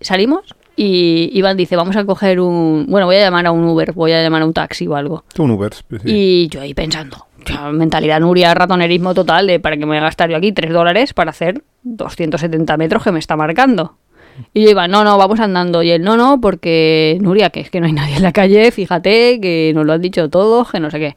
salimos y Iván dice, vamos a coger un... Bueno, voy a llamar a un Uber, voy a llamar a un taxi o algo. Un Uber. sí. Y yo ahí pensando, mentalidad Nuria, ratonerismo total, de para que me voy a gastar yo aquí 3 dólares para hacer 270 metros que me está marcando. Y yo iba, no, no, vamos andando. Y él, no, no, porque Nuria, que es que no hay nadie en la calle, fíjate, que nos lo han dicho todos, que no sé qué.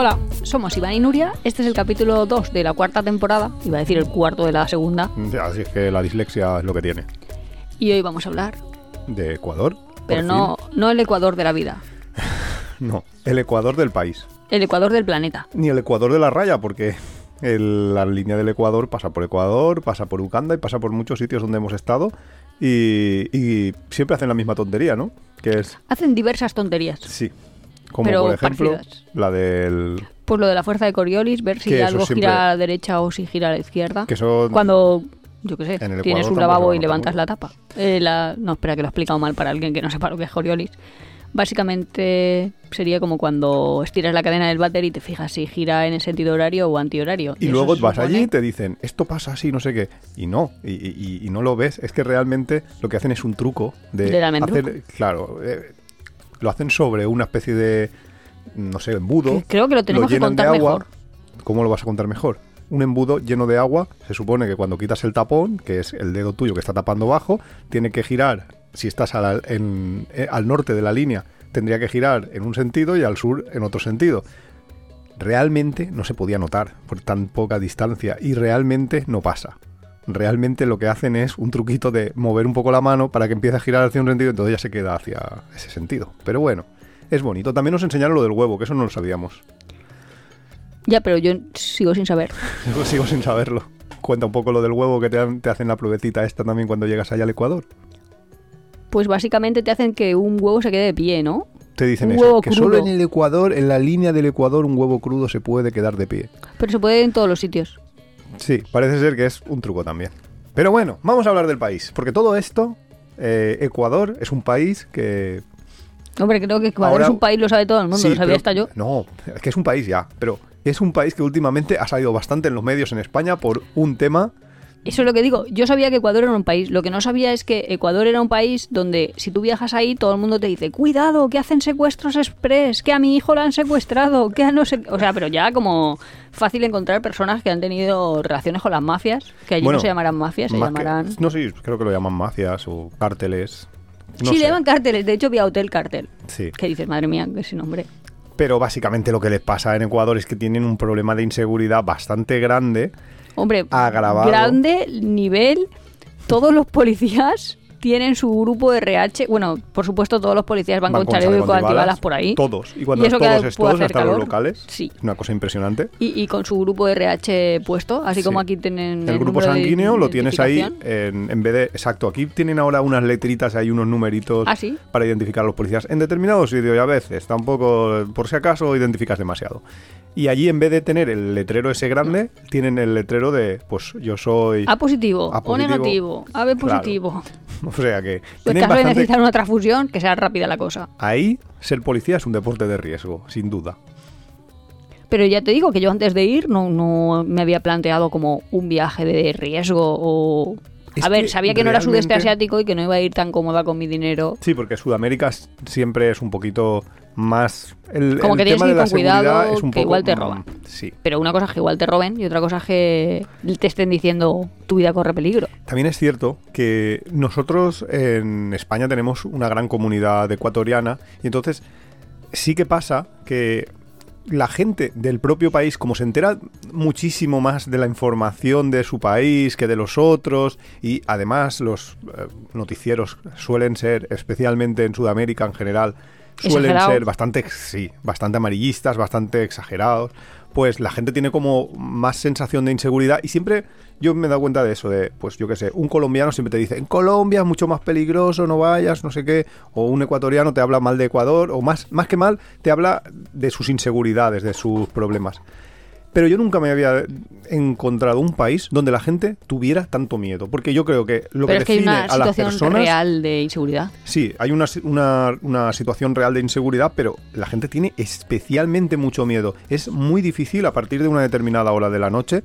Hola, somos Iván y Nuria. Este es el capítulo 2 de la cuarta temporada. Iba a decir el cuarto de la segunda. Ya, Así es que la dislexia es lo que tiene. Y hoy vamos a hablar, ¿De Ecuador? pero no, no el Ecuador de la vida. No, el Ecuador del país. el Ecuador del planeta. Ni el Ecuador de la raya, porque el- la línea del Ecuador pasa por Ecuador, pasa por Uganda y pasa por muchos sitios donde hemos estado. Y, y siempre hacen la misma tontería, ¿no? Que es, Hacen diversas tonterías. sí. Como Pero por ejemplo, parecidas. la del. Pues lo de la fuerza de Coriolis, ver si algo siempre- gira a la derecha o si gira a la izquierda. Que eso. Cuando, yo qué sé, tienes Ecuador un lavabo y levantas la tapa. Eh, la- no, espera, que lo he explicado mal para alguien que no sepa lo que es Coriolis. Básicamente sería como cuando estiras la cadena del váter y te fijas si gira en el sentido horario o antihorario. Y luego vas supone- allí y te dicen, esto pasa así, no sé qué. Y no, y, y- y no lo ves. Es que realmente lo que hacen es un truco de hacer. Claro, eh, lo hacen sobre una especie de. No sé, embudo. Creo que lo tenemos que llenan de contar agua. mejor. ¿Cómo lo vas a contar mejor? Un embudo lleno de agua, se supone que cuando quitas el tapón, que es el dedo tuyo que está tapando abajo, tiene que girar, si estás a la- en- eh, al norte de la línea, tendría que girar en un sentido y al sur en otro sentido. Realmente no se podía notar por tan poca distancia y realmente no pasa. Realmente lo que hacen es un truquito de mover un poco la mano para que empiece a girar hacia un sentido entonces ya se queda hacia ese sentido. Pero bueno, es bonito. También nos enseñaron lo del huevo, que eso no lo sabíamos. Ya, pero yo sigo sin saber. Yo sigo sin saberlo. Cuenta un poco lo del huevo que te, hacen la pruebecita esta también cuando llegas allá al Ecuador. Pues básicamente te hacen que un huevo se quede de pie, ¿no? Te dicen Un eso, huevo que solo en el Ecuador, en la línea del Ecuador, un huevo crudo se puede quedar de pie. Pero se puede en todos los sitios. Sí, parece ser que es un truco también. Pero bueno, vamos a hablar del país, porque todo esto, eh, Ecuador es un país que... Hombre, creo que Ecuador Ahora- es un país, lo sabe todo el mundo, Sí, lo sabía pero- hasta yo. No, es que es un país ya, pero es un país que últimamente ha salido bastante en los medios en España por un tema... Eso es lo que digo. Yo sabía que Ecuador era un país. Lo que no sabía es que Ecuador era un país donde si tú viajas ahí, todo el mundo te dice, cuidado, que hacen secuestros express, que a mi hijo lo han secuestrado, que a no sé... O sea, pero ya como fácil encontrar personas que han tenido relaciones con las mafias, que allí Bueno, no se llamarán mafias, se que- llamarán... no sé, creo que lo llaman mafias o cárteles. No sí, le llaman cárteles. De hecho, vi a Hotel Cartel. Sí. Que dices, madre mía, que ese nombre. Pero básicamente lo que les pasa en Ecuador es que tienen un problema de inseguridad bastante grande. Hombre, Agravado. grande nivel. Todos los policías tienen su grupo de RH. Bueno, por supuesto, todos los policías van, con chaleco antibalas por ahí. Todos. Y cuando eso todos es todos, hasta los locales. Sí. Una cosa impresionante. Y, y con su grupo de RH puesto, así Sí. como aquí tienen El, grupo de sanguíneo lo tienes ahí en, en vez de... Exacto, aquí tienen ahora unas letritas, hay unos numeritos Ah, ¿sí? para identificar a los policías. En determinados sitios y a veces tampoco, por si acaso, identificas demasiado. Y allí en vez de tener el letrero ese grande, tienen el letrero de, pues yo soy... A positivo, A o positivo. negativo, A B Claro. O sea que... Pues caso de necesitar una transfusión, que sea rápida la cosa. Ahí ser policía es un deporte de riesgo, sin duda. Pero ya te digo que yo antes de ir no, no me había planteado como un viaje de riesgo o... Es a ver, sabía que no era sudeste asiático y que no iba a ir tan cómoda con mi dinero. Sí, porque Sudamérica siempre es un poquito más... El, Como el que tienes tema que ir con cuidado, es un que poco... igual te mm, roban. Sí. Pero una cosa es que igual te roben y otra cosa es que te estén diciendo tu vida corre peligro. También es cierto que nosotros en España tenemos una gran comunidad ecuatoriana y entonces sí que pasa que la gente del propio país, como se entera muchísimo más de la información de su país que de los otros, y además los eh, noticieros suelen ser, especialmente en Sudamérica en general, suelen ser bastante, sí, bastante amarillistas, bastante exagerados, pues la gente tiene como más sensación de inseguridad y siempre yo me he dado cuenta de eso, de, pues yo qué sé, un colombiano siempre te dice, en Colombia es mucho más peligroso, no vayas, no sé qué, o un ecuatoriano te habla mal de Ecuador, o más, más que mal, te habla de sus inseguridades, de sus problemas. Pero yo nunca me había encontrado un país donde la gente tuviera tanto miedo. Porque yo creo que lo Pero que es que hay define una a las situación personas. real de inseguridad. Sí, hay una, una- una situación real de inseguridad, pero la gente tiene especialmente mucho miedo. Es muy difícil a partir de una determinada hora de la noche.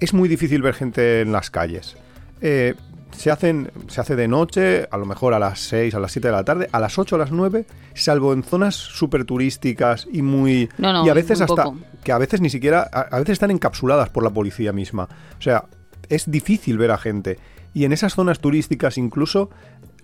Es muy difícil ver gente en las calles. Eh, se, hacen, se hace de noche, a lo mejor a las 6, a las 7 de la tarde, a las 8, a las 9, salvo en zonas súper turísticas y muy... No, no, y a veces hasta... poco. Que a veces ni siquiera... A, a veces están encapsuladas por la policía misma. O sea, es difícil ver a gente. Y en esas zonas turísticas incluso,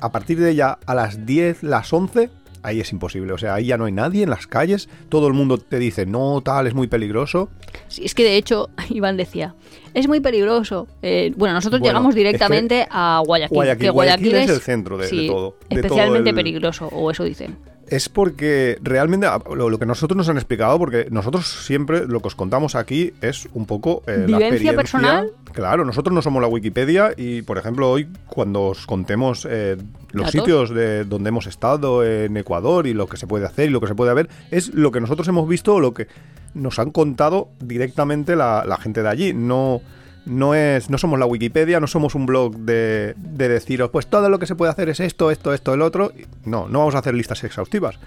a partir de ya a las 10, las 11, ahí es imposible. O sea, ahí ya no hay nadie en las calles. Todo el mundo te dice, no, tal, es muy peligroso. Sí, es que de hecho, Iván decía, es muy peligroso. Eh, bueno, nosotros Bueno, llegamos es que directamente a Guayaquil. Guayaquil- que Guayaquil es el centro de- todo, de todo especialmente el- peligroso, o eso dicen. Es porque realmente a- lo, lo que nosotros nos han explicado, porque nosotros siempre lo que os contamos aquí es un poco eh, la ¿Vivencia experiencia. personal? Claro, nosotros no somos la Wikipedia y, por ejemplo, hoy cuando os contemos eh, los Datos. sitios de donde hemos estado en Ecuador y lo que se puede hacer y lo que se puede ver, es lo que nosotros hemos visto o lo que nos han contado directamente la, la gente de allí. No, no, es, no somos la Wikipedia, no somos un blog de, de deciros, pues todo lo que se puede hacer es esto, esto, esto, el otro. No, no vamos a hacer listas exhaustivas.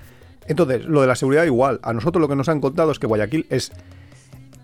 Entonces, lo de la seguridad igual. A nosotros lo que nos han contado es que Guayaquil es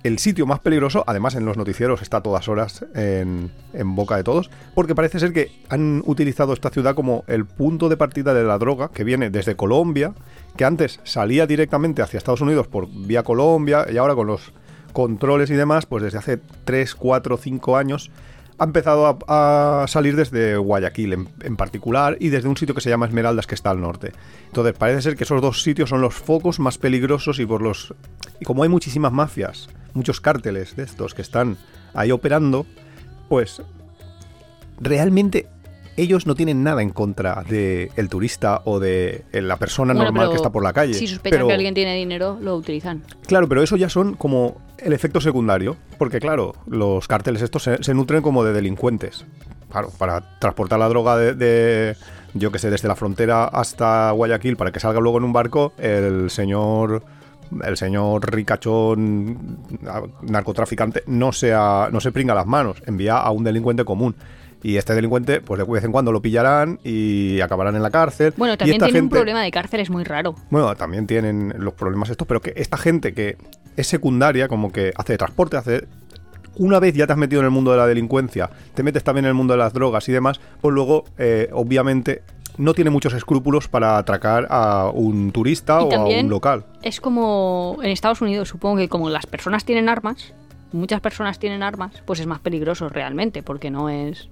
el sitio más peligroso, además en los noticieros está a todas horas en, en boca de todos, porque parece ser que han utilizado esta ciudad como el punto de partida de la droga, que viene desde Colombia, que antes salía directamente hacia Estados Unidos por vía Colombia, y ahora con los controles y demás, pues desde hace 3, 4, 5 años ha empezado a, salir desde Guayaquil en, en particular y desde un sitio que se llama Esmeraldas que está al norte. Entonces parece ser que esos dos sitios son los focos más peligrosos y por los y como hay muchísimas mafias, muchos cárteles de estos que están ahí operando, pues realmente ellos no tienen nada en contra de el turista o de la persona Bueno, normal que está por la calle. Si sospechan Pero- que alguien tiene dinero, lo utilizan. Claro, pero eso ya son como el efecto secundario, porque claro, los cárteles estos se, se nutren como de delincuentes. Claro, para transportar la droga de, de, yo que sé, desde la frontera hasta Guayaquil para que salga luego en un barco, el señor el señor ricachón a- narcotraficante no se, a- no se pringa las manos, envía a un delincuente común. Y este delincuente, pues de vez en cuando lo pillarán y acabarán en la cárcel. Bueno, Y también esta tiene un problema de cárcel, es muy raro. bueno, también tienen los problemas estos, pero que esta gente que es secundaria, como que hace transporte, hace... Una vez ya te has metido en el mundo de la delincuencia, te metes también en el mundo de las drogas y demás, pues luego, eh, obviamente, no tiene muchos escrúpulos para atracar a un turista Y o a un local. Es como en Estados Unidos, supongo que como las personas tienen armas, muchas personas tienen armas, pues es más peligroso realmente, porque no es...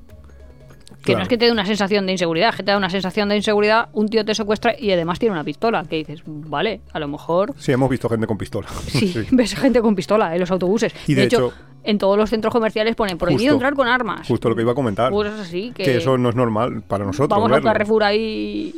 Que Claro. no es que te dé una sensación de inseguridad, que te da una sensación de inseguridad, un tío te secuestra y además tiene una pistola, que dices, vale, a lo mejor Sí, hemos visto gente con pistola. sí, ves gente con pistola en los autobuses. Y de hecho- en todos los centros comerciales ponen prohibido Justo. entrar con armas. Justo lo que iba a comentar. Pues es así, que, que eso no es normal para nosotros. vamos verlo. Carrefour ahí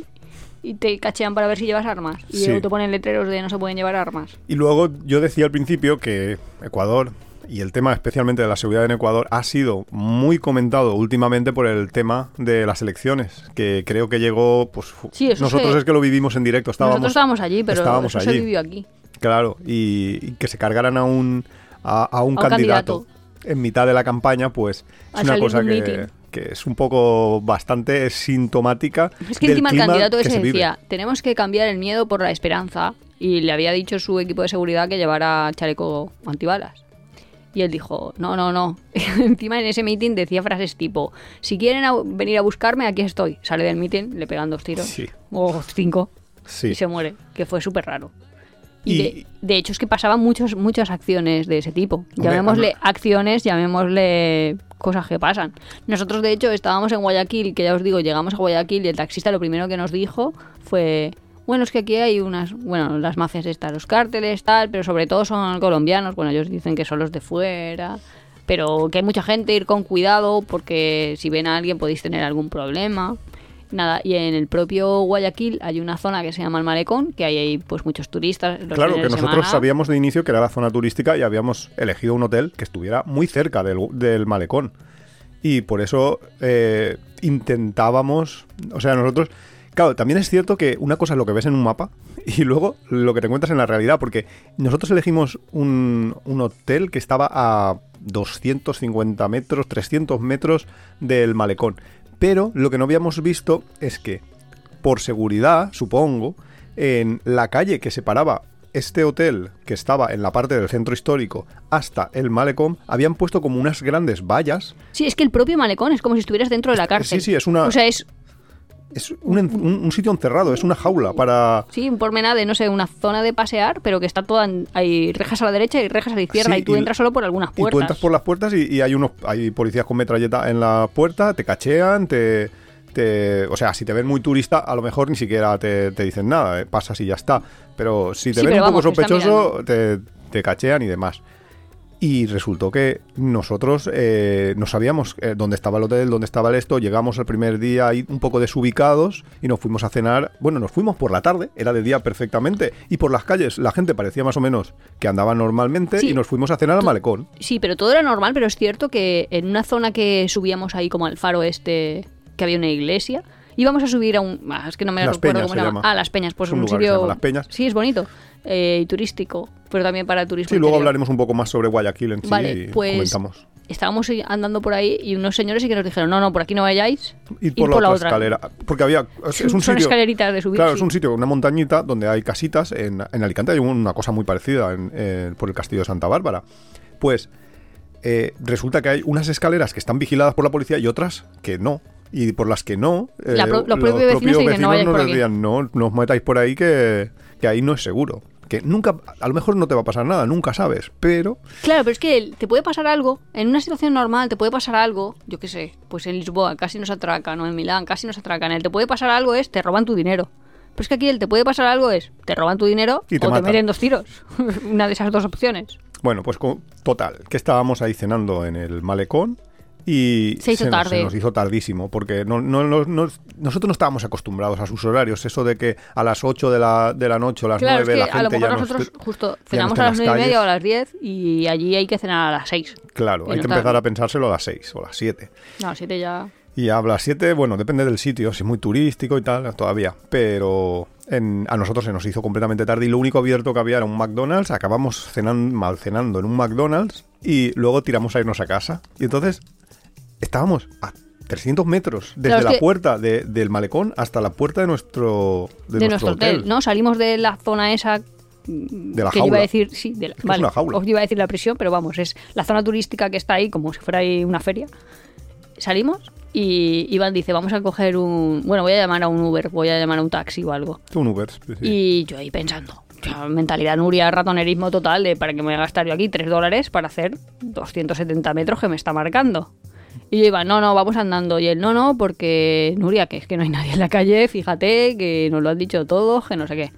y te cachean para ver si llevas armas. Y Sí. luego te ponen letreros de no se pueden llevar armas. Y luego yo decía al principio que Ecuador y el tema especialmente de la seguridad en Ecuador ha sido muy comentado últimamente por el tema de las elecciones, que creo que llegó, pues Sí, nosotros se- es que lo vivimos en directo, estábamos, Nosotros estábamos allí, pero estábamos eso se allí. vivió aquí. claro, y, y que se cargaran a un a, a un A un candidato, candidato. en mitad de la campaña, pues es una cosa un que, meeting. que es un poco bastante sintomática. Es que del encima el candidato que ese se vive. decía, tenemos que cambiar el miedo por la esperanza. Y le había dicho su equipo de seguridad que llevara chaleco antibalas. Y él dijo, no, no, no. encima en ese meeting decía frases tipo, si quieren a- venir a buscarme, aquí estoy. Sale del meeting, le pegan dos tiros. Sí. O cinco. Sí. Y se muere. Que fue súper raro. Y, Y- de, de hecho es que pasaban muchos, muchas acciones de ese tipo. Hombre, Llamémosle a acciones, llamémosle cosas que pasan. Nosotros de hecho estábamos en Guayaquil, que ya os digo, llegamos a Guayaquil y el taxista lo primero que nos dijo fue, bueno, es que aquí hay unas, bueno, las mafias estas, los cárteles, tal, pero sobre todo son colombianos, bueno, ellos dicen que son los de fuera. Pero que hay mucha gente, ir con cuidado, porque si ven a alguien podéis tener algún problema. Nada, y en el propio Guayaquil hay una zona que se llama el Malecón, que hay ahí pues muchos turistas. los Claro, que nosotros semana. sabíamos de inicio que era la zona turística y habíamos elegido un hotel que estuviera muy cerca del, del malecón. Y por eso eh, intentábamos, o sea, nosotros Claro, también es cierto que una cosa es lo que ves en un mapa y luego lo que te encuentras en la realidad, porque nosotros elegimos un, un hotel que estaba a 250 metros, 300 metros del malecón. Pero lo que no habíamos visto es que, por seguridad, supongo, en la calle que separaba este hotel, que estaba en la parte del centro histórico, hasta el malecón, habían puesto como unas grandes vallas. Sí, es que el propio malecón es como si estuvieras dentro de la cárcel. Sí, sí, es una... O sea, es, Es un, un- un sitio encerrado, es una jaula para... sí, un pormenada de, no sé, una zona de pasear, pero que está toda... en- hay rejas a la derecha y rejas a la izquierda Sí, y tú y- entras solo por algunas Y puertas. tú entras por las puertas y, y hay unos hay policías con metralleta en la puerta, te cachean, te, te- o sea, si te ven muy turista, a lo mejor ni siquiera te, te dicen nada, eh, pasas y ya está. Pero si te Sí, ven un poco vamos, sospechoso, te, te cachean y demás. Y resultó que nosotros eh, no sabíamos eh, dónde estaba el hotel, dónde estaba el esto. Llegamos el primer día ahí un poco desubicados y nos fuimos a cenar. Bueno, nos fuimos por la tarde, era de día perfectamente. Y por las calles la gente parecía más o menos que andaba normalmente Sí. y nos fuimos a cenar al malecón. Sí, pero todo era normal, pero es cierto que en una zona que subíamos ahí como al faro este, que había una iglesia, íbamos a subir a un... ah, es que no me Las recuerdo Peñas cómo se llama. Ah, Las Peñas, pues Es un un, lugar que se sitio... llama Las Peñas. Sí, es bonito. eh, y turístico, pero también para turismo Sí, luego interior. hablaremos un poco más sobre Guayaquil en sí Vale, y pues comentamos. estábamos andando por ahí y unos señores sí que nos dijeron, no, no, por aquí no vayáis, Ir por, la, otra escalera. Porque había. Es, es un Son sitio. escaleritas de subir. Claro, sí. es un sitio, una montañita donde hay casitas. En, en Alicante hay una cosa muy parecida en- en- por el castillo de Santa Bárbara. Pues eh, resulta que hay unas escaleras que están vigiladas por la policía y otras que no. Y por las que no, eh, La pro- los propios vecinos te dicen, "No vayáis nos por aquí". decían, no, no os metáis por ahí que, que ahí no es seguro. Que nunca, a lo mejor no te va a pasar nada, nunca sabes, pero Claro, pero es que te puede pasar algo, en una situación normal te puede pasar algo, yo qué sé, pues en Lisboa casi nos atracan, o en Milán casi nos atracan, el te puede pasar algo es te roban tu dinero. Pero es que aquí el te puede pasar algo es te roban tu dinero Y te o matan. te meten dos tiros. una de esas dos opciones. Bueno, pues total, que estábamos ahí cenando en el malecón y Se hizo nos- tarde. nos hizo tardísimo porque no, no- no- no- nosotros no estábamos acostumbrados a sus horarios, eso de que a las 8 de la, de la noche o las Claro, 9 es la que a lo gente mejor ya no nosotros justo cenamos a las las nueve y media o a las 10 y allí hay que cenar a las 6. Claro, Y hay que empezar a pensárselo a las 6 o a las 7. No, a las 7 ya... Y a las 7, bueno, depende del sitio, si es muy turístico y tal, todavía. Pero en- a nosotros se nos hizo completamente tarde y lo único abierto que había era un McDonald's. Acabamos cenando, mal cenando en un McDonald's y luego tiramos a irnos a casa. Y entonces estábamos a 300 metros desde Claro, la puerta de- del malecón hasta la puerta de nuestro, de de nuestro hotel. ¿no? Salimos de la zona esa De la que jaula. iba a decir, sí, de la, que es una jaula. os iba a decir la prisión, pero vamos, es la zona turística que está ahí como si fuera ahí una feria. Salimos y Iván dice, vamos a coger un, bueno, voy a llamar a un Uber, voy a llamar a un taxi o algo. Un Uber. sí. Y yo ahí pensando, mentalidad Nuria, ratonerismo total, de para que me voy a gastar yo aquí 3 dólares para hacer 270 metros que me está marcando. Y yo iba, no, no, vamos andando. Y él, no, no, porque Nuria, que es que no hay nadie en la calle, fíjate, que nos lo han dicho todos, que no sé qué.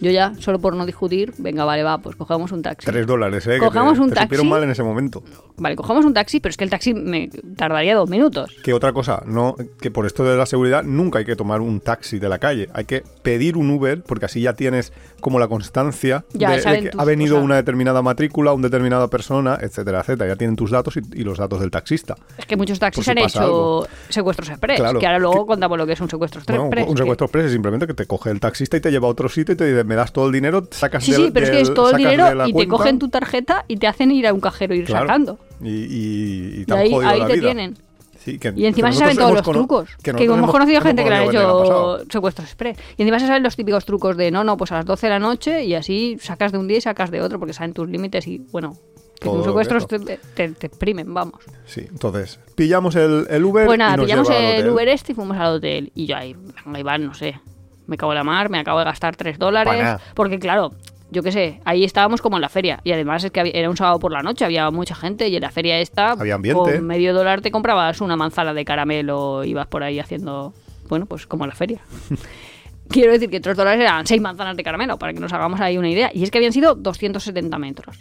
Yo ya, solo por no discutir, venga, vale, va, pues cogemos un taxi. Tres dólares, ¿eh? que Cojamos te, un te taxi. mal en ese momento. Vale, cogemos un taxi, pero es que el taxi me tardaría dos minutos. Que otra cosa, no, que por esto de la seguridad nunca hay que tomar un taxi de la calle, hay que pedir un Uber porque así ya tienes como la constancia Ya, de, que tus ha venido una determinada matrícula, una determinada persona, etcétera, etcétera. Ya tienen tus datos y, y los datos del taxista. Es que muchos taxis si han hecho algo. secuestros express, Claro. que ahora luego Que- contamos lo que es un secuestro Bueno, un- express. un que- secuestro express es simplemente que te coge el taxista y te lleva a otro sitio y te dice, me das todo el dinero, sacas Sí, del- sí, pero es que es todo el de dinero y te cogen tu tarjeta y te hacen ir a un cajero e ir Claro. sacando. Y, y- y te Y han ahí, ahí la te vida. tienen. Sí, que- Y encima que se saben todos los trucos. Que, nosotros hemos conocido hemos gente que le han que hecho secuestros express. Y encima se saben los típicos trucos de no, no, pues a las 12 de la noche y así sacas de un día y sacas de otro porque saben tus límites y bueno, que tus secuestros te, te, te exprimen, vamos. Sí, entonces, pillamos el, el Uber Pues y nada, nos pillamos el. Uber este y fuimos al hotel. Y yo ahí, venga, Iván, no sé, me cago en la mar, me acabo de gastar 3 Pa' dólares. Porque claro, yo qué sé, ahí estábamos como en la feria. Y además es que había- era un sábado por la noche, había mucha gente y en la feria esta, Había ambiente. con medio dólar te comprabas una manzana de caramelo, ibas por ahí haciendo, bueno, pues como en la feria. Quiero decir que 3 dólares eran 6 manzanas de caramelo, para que nos hagamos ahí una idea. Y es que habían sido 270 metros.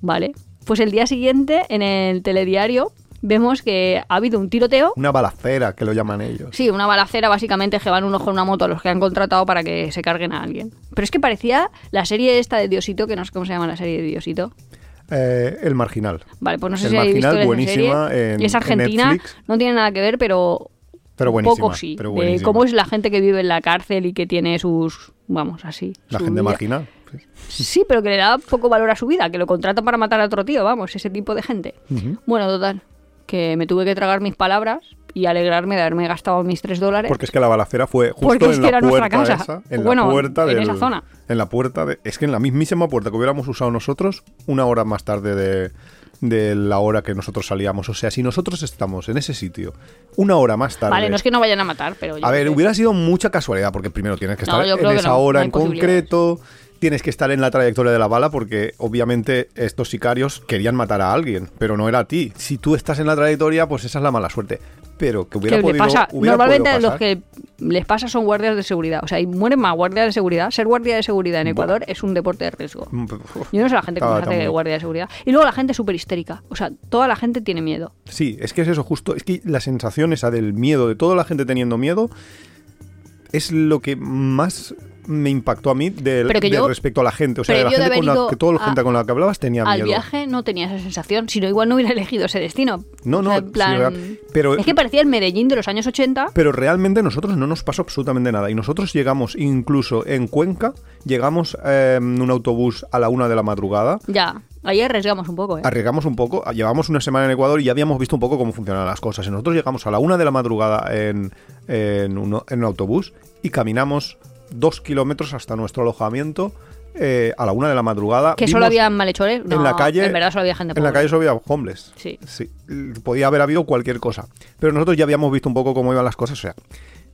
Vale. Pues el día siguiente, en el telediario, vemos que ha habido un tiroteo. Una balacera, que lo llaman ellos. Sí, una balacera básicamente que van un ojo en una moto a los que han contratado para que se carguen a alguien. Pero es que parecía la serie esta de Diosito, que no sé cómo se llama la serie de Diosito. Eh, el marginal. Vale, pues no sé El si habéis visto Marginal, buenísima serie. en- y es en argentina, Netflix. no tiene nada que ver, pero Pero un poco sí. pero de buenísima. cómo es la gente que vive en la cárcel y que tiene sus, vamos, así. La gente vida. marginal. Sí, pero que le da poco valor a su vida, que lo contratan para matar a otro tío, vamos, ese tipo de gente. Bueno, total, que me tuve que tragar mis palabras y alegrarme de haberme gastado mis tres dólares. Porque es que la balacera fue justo Porque es en que la era nuestra puerta casa. esa, en Bueno, la puerta en del- esa zona. En la puerta de, es que en la mismísima puerta que hubiéramos usado nosotros, una hora más tarde de, de la hora que nosotros salíamos. O sea, si nosotros estamos en ese sitio, una hora más tarde. Vale, no es que no vayan a matar, pero... yo A ver, hubiera sido mucha casualidad, porque primero tienes que estar en esa no, hora no en concreto, tienes que estar en la trayectoria de la bala, porque obviamente estos sicarios querían matar a alguien, pero no era a ti. Si tú estás en la trayectoria, pues esa es la mala suerte. Pero que hubiera que podido, pasa, hubiera normalmente podido los que les pasa son guardias de seguridad. O sea, y mueren más guardias de seguridad. Ser guardia de seguridad en. Ecuador es un deporte de riesgo. Mm. Yo no sé la gente cómo Está- se hace guardia de seguridad. Y luego la gente es súper histérica. O sea, toda la gente tiene miedo. Sí, es que es eso justo. Es que la sensación esa del miedo, de toda la gente teniendo miedo, es lo que más me impactó a mí Pero que yo- respecto a la gente. O sea, de la de gente con la que toda la a- gente con la que hablabas tenía Al miedo. viaje no tenía esa sensación. Si no, igual no hubiera elegido ese destino. No, O no, sea, en plan-. Pero- es que parecía el Medellín de los años 80. Pero realmente a nosotros no nos pasó absolutamente nada. Y nosotros llegamos, incluso en Cuenca, llegamos eh, en un autobús a la una de la madrugada. Ya, ahí arriesgamos un poco, ¿eh? Arriesgamos un poco, llevamos una semana en Ecuador y ya habíamos visto un poco cómo funcionan las cosas. Y nosotros llegamos a la una de la madrugada en, en, uno- en un autobús y caminamos dos kilómetros hasta nuestro alojamiento eh, a la una de la madrugada. que solo había malhechores. No, en la calle. En verdad solo había gente En la pobre. calle solo había homeless. Sí. Sí. Podía haber habido cualquier cosa. Pero nosotros ya habíamos visto un poco cómo iban las cosas. O sea,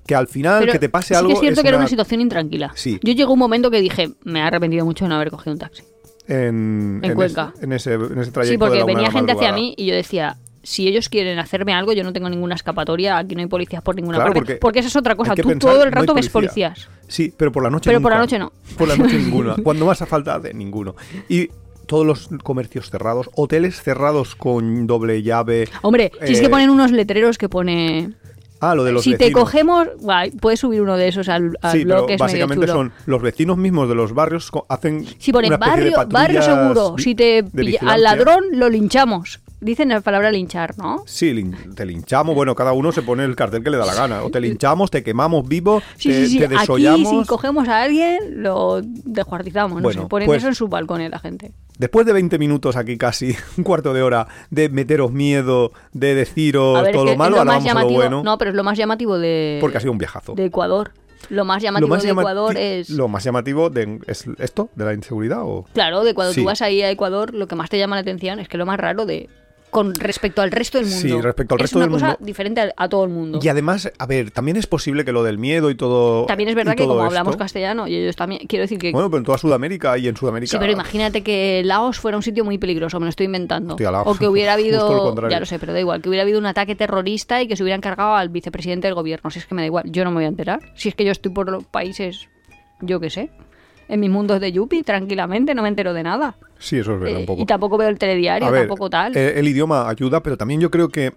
que al final Pero que te pase sí algo. que es cierto que era una- una situación intranquila. Sí. Yo llegó un momento que dije, me he arrepentido mucho de no haber cogido un taxi. en, Cuenca. en ese, en ese trayecto. Sí, de porque la una de venía la gente hacia mí y yo decía, si ellos quieren hacerme algo, yo no tengo ninguna escapatoria, aquí no hay policías por ninguna Claro, parte. porque Porque, esa es otra cosa, tú pensar, todo el no rato ves policía. policías. Sí, pero por la noche Pero por la noche no. Por la noche ninguna. Cuando más a falta de ninguno. Y todos los comercios cerrados, hoteles cerrados con doble llave. Hombre, si es que Eh, ponen unos letreros que pone... Ah, lo de los si te cogemos, guay, puedes subir uno de esos al, al Sí, pero blog, que es medio básicamente chulo. son los vecinos mismos de los barrios hacen Si pone una especie de barrio, barrio seguro, si te pilla- al ladrón lo linchamos. Dicen la palabra linchar, ¿no? Sí, lin- te linchamos, bueno, cada uno se pone el cartel que le da la gana. O te linchamos, te quemamos vivo, Sí, te, sí, sí. te Aquí, desollamos. si cogemos a alguien, lo descuartizamos. No Bueno, sé, ponen pues- eso en sus balcones la gente. Después de 20 minutos aquí casi, un cuarto de hora, de meteros miedo, de deciros ver, todo es que lo malo, ahora vamos a lo bueno. No, pero es lo más llamativo de, porque ha sido un viajazo. de Ecuador. Lo más llamativo de llama- Ecuador es... Lo más llamativo de, es esto, de la inseguridad o... Claro, de cuando Sí. tú vas ahí a Ecuador, lo que más te llama la atención es que lo más raro de... Con respecto al resto del mundo. Sí, respecto al es resto una del cosa diferente a, a todo el mundo. Y además, a ver, también es posible que lo del miedo y todo... También es verdad que como hablamos castellano, y ellos también... Quiero decir que... Bueno, pero en toda Sudamérica y en Sudamérica... Sí, pero imagínate que Laos fuera un sitio muy peligroso, me lo estoy inventando. Hostia, Laos. O que hubiera lo habido, ya lo sé, pero da igual, que hubiera habido un ataque terrorista y que se hubieran cargado al vicepresidente del gobierno. Si es que me da igual, yo no me voy a enterar. Si es que yo estoy por los países, yo qué sé, en mis mundos de Yuppie, tranquilamente, no me entero de nada. Sí, eso es verdad, Eh, un poco. y tampoco veo el telediario, ver, tampoco tal. eh, el idioma ayuda, pero también yo creo que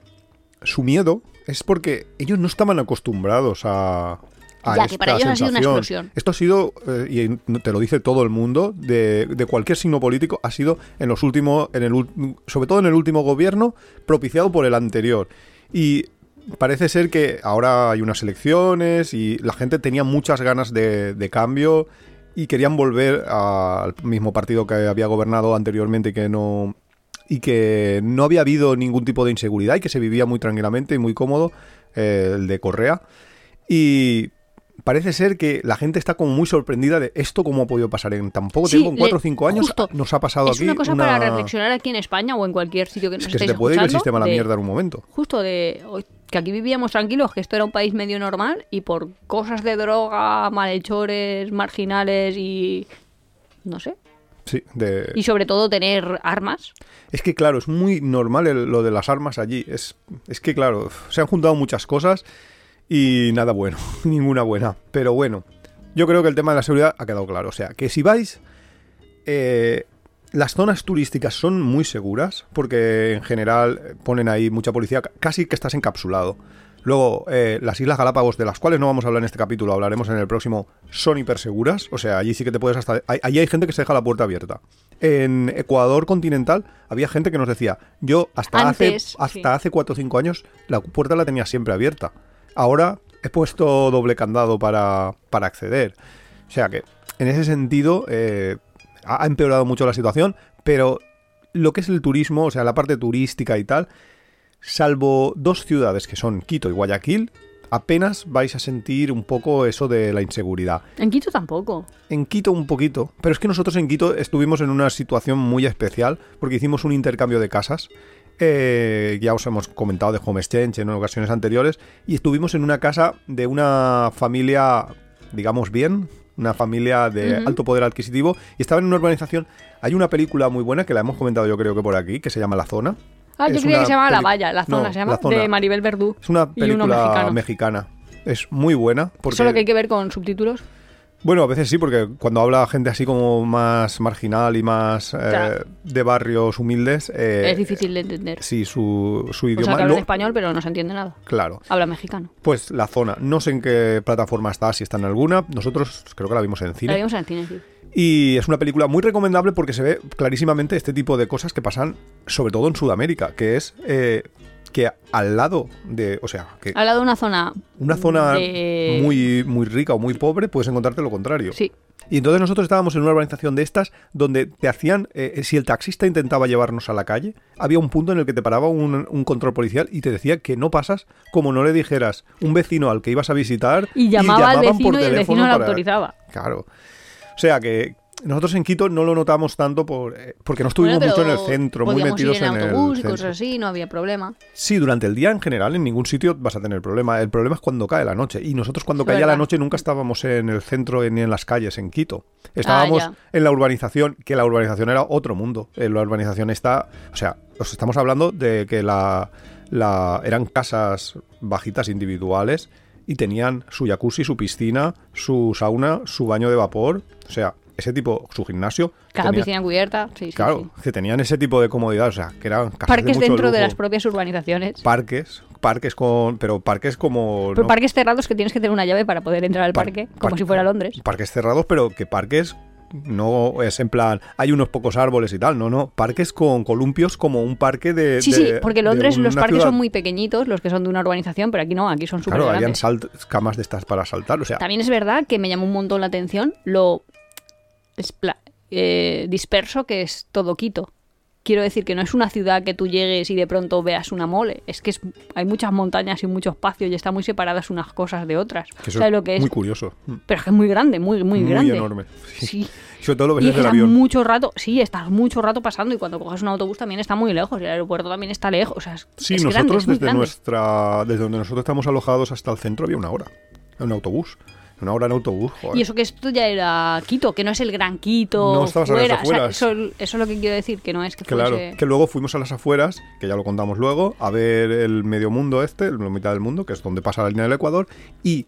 su miedo es porque ellos no estaban acostumbrados a. Ya, que para ellos ha sido una sensación. explosión. Esto ha sido, eh, y te lo dice todo el mundo, de, de cualquier signo político, ha sido en los últimos, en el, sobre todo en el último gobierno, propiciado por el anterior. Y parece ser que ahora hay unas elecciones y la gente tenía muchas ganas de, de cambio y querían volver al mismo partido que había gobernado anteriormente y que no y que no había habido ningún tipo de inseguridad y que se vivía muy tranquilamente y muy cómodo eh, el de Correa. Y parece ser que la gente está como muy sorprendida de esto cómo ha podido pasar. En tan poco Sí, tiempo, en le- 4 o 5 años justo. nos ha pasado es aquí una cosa para reflexionar aquí en España o en cualquier sitio que nos es que se estéis te puede ir el sistema a la de- mierda en un momento. Justo de que aquí vivíamos tranquilos, que esto era un país medio normal y por cosas de droga, malhechores, marginales y no sé. sí de... Y sobre todo tener armas. Es que claro, es muy normal el- lo de las armas allí. Es, es que claro, se han juntado muchas cosas y nada bueno, ninguna buena. Pero bueno, yo creo que el tema de la seguridad ha quedado claro. O sea, que si vais, eh, las zonas turísticas son muy seguras porque en general eh, ponen ahí mucha policía, ca- casi que estás encapsulado. Luego, eh, las Islas Galápagos, de las cuales no vamos a hablar en este capítulo, hablaremos en el próximo, son hiperseguras. O sea, allí sí que te puedes hasta... ahí- Allí hay gente que se deja la puerta abierta. En Ecuador continental había gente que nos decía, yo hasta Antes, hace hasta sí. hace 4 o 5 años la puerta la tenía siempre abierta. Ahora he puesto doble candado para, para acceder. O sea que, en ese sentido, eh, ha empeorado mucho la situación, pero lo que es el turismo, o sea, la parte turística y tal, salvo dos ciudades que son Quito y Guayaquil, apenas vais a sentir un poco eso de la inseguridad. En Quito tampoco. En Quito un poquito, pero es que nosotros en Quito estuvimos en una situación muy especial porque hicimos un intercambio de casas. eh, ya os hemos comentado de Home Exchange en ocasiones anteriores y estuvimos en una casa de una familia, digamos bien, una familia de alto poder adquisitivo y estaba en una urbanización. Hay una película muy buena que la hemos comentado yo creo que por aquí, que se llama La Zona. Ah, yo creía que se llamaba La Valla, la zona No, se llama, Zona. de Maribel Verdú. Es una película mexicana. Es muy buena. Porque, Solo que hay que ver con subtítulos. Bueno, a veces sí, porque cuando habla gente así como más marginal y más eh, de barrios humildes, eh, es difícil de entender. Sí, su, su O sea, idioma. que habla lo- en español, pero no se entiende nada. Claro. Habla mexicano. Pues la zona. No sé en qué plataforma está, si está en alguna. Nosotros creo que la vimos en La cine. vimos en el cine, sí. Y es una película muy recomendable porque se ve clarísimamente este tipo de cosas que pasan, sobre todo en Sudamérica, que es eh, que al lado de. O sea, que Habla de una zona. una zona de- muy, muy rica o muy pobre puedes encontrarte lo contrario. Sí. Y entonces nosotros estábamos en una urbanización de estas donde te hacían, eh, si el taxista intentaba llevarnos a la calle, había un punto en el que te paraba un, un control policial y te decía que no pasas como no le dijeras un vecino al que ibas a visitar Y llamaba al llamaban por vecino y el vecino lo para- autorizaba. Claro. O sea que nosotros en Quito no lo notamos tanto por, eh, porque no estuvimos Bueno, mucho en el centro, muy metidos ir en, en, autobús el y centro. cosas así, no había problema. Sí, durante el día en general en ningún sitio vas a tener problema. El problema es cuando cae la noche. Y nosotros cuando caía la noche nunca estábamos en el centro ni en las calles en Quito. Estábamos Ah, en la urbanización, que la urbanización era otro mundo. En la urbanización está, o sea, os estamos hablando de que la, la eran casas bajitas individuales y tenían su jacuzzi, su piscina, su sauna, su baño de vapor, o sea, ese tipo, su gimnasio. Cada tenía- piscina cubierta, sí, sí, Claro, sí. que tenían ese tipo de comodidad, o sea, que eran de Parques dentro de las propias urbanizaciones. parques, parques con, pero parques como Pero no, parques cerrados que tienes que tener una llave para poder entrar al par- parque, como par- si fuera Londres. parques cerrados, pero que parques no es en plan hay unos pocos árboles y tal, no, no, parques con columpios como un parque de Sí, de- sí, porque en Londres los parques ciudad. son muy pequeñitos, los que son de una urbanización, pero aquí no, aquí son súper Claro, habían camas de estas para saltar, o sea, También es verdad que me llamó un montón la atención lo eh, disperso que es todo Quito. Quiero decir que no es una ciudad que tú llegues y de pronto veas una mole. Es que es, hay muchas montañas y mucho espacio y están muy separadas unas cosas de otras. que eso ¿Sabes es lo que es? muy curioso, mm, Pero es que es muy grande, muy, muy, grande. enorme. Sí. Sí. Sobre todo lo ves Y desde el avión. mucho rato, sí, estás mucho rato pasando y cuando coges un autobús también está muy lejos y el aeropuerto también está lejos. O sea, es, Sí, es nosotros grande, muy desde nuestra desde donde nosotros estamos alojados hasta el centro había una hora. En un autobús. Una hora en autobús, joder. Y eso que esto ya era Quito, que no es el gran Quito No estabas a las fuera. O sea, afueras. eso, eso es lo que quiero decir, que no es que Claro, fuese... que luego fuimos a las afueras, que ya lo contamos luego, a ver el medio mundo este, la mitad del mundo, que es donde pasa la línea del Ecuador, y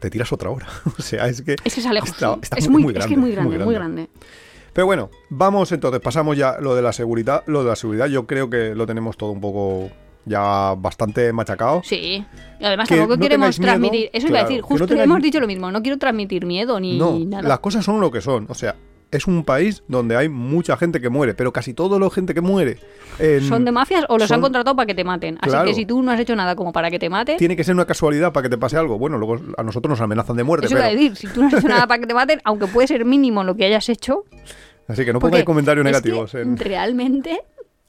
te tiras otra hora. o sea, es que... Es que está- está es, muy- muy, muy es que es muy grande, grande, muy muy grande. grande. Pero bueno, vamos entonces, pasamos ya lo de la seguridad. Lo de la seguridad yo creo que lo tenemos todo un poco ya bastante machacado. Sí. Y además Que tampoco no queremos miedo, transmitir... Eso iba a decir, no justo tengáis- hemos dicho lo mismo, no quiero transmitir miedo ni No, nada. las cosas son lo que son. O sea, es un país donde hay mucha gente que muere, pero casi toda la gente que muere en- ¿Son de mafias o los son- han contratado para que te maten? Así Claro. que si tú no has hecho nada como para que te maten... tiene que ser una casualidad para que te pase algo. Bueno, luego a nosotros nos amenazan de muerte, Eso iba a decir, si tú no has hecho nada para que te maten, aunque puede ser mínimo lo que hayas hecho, Así que no pongáis comentarios es negativos. que en- Realmente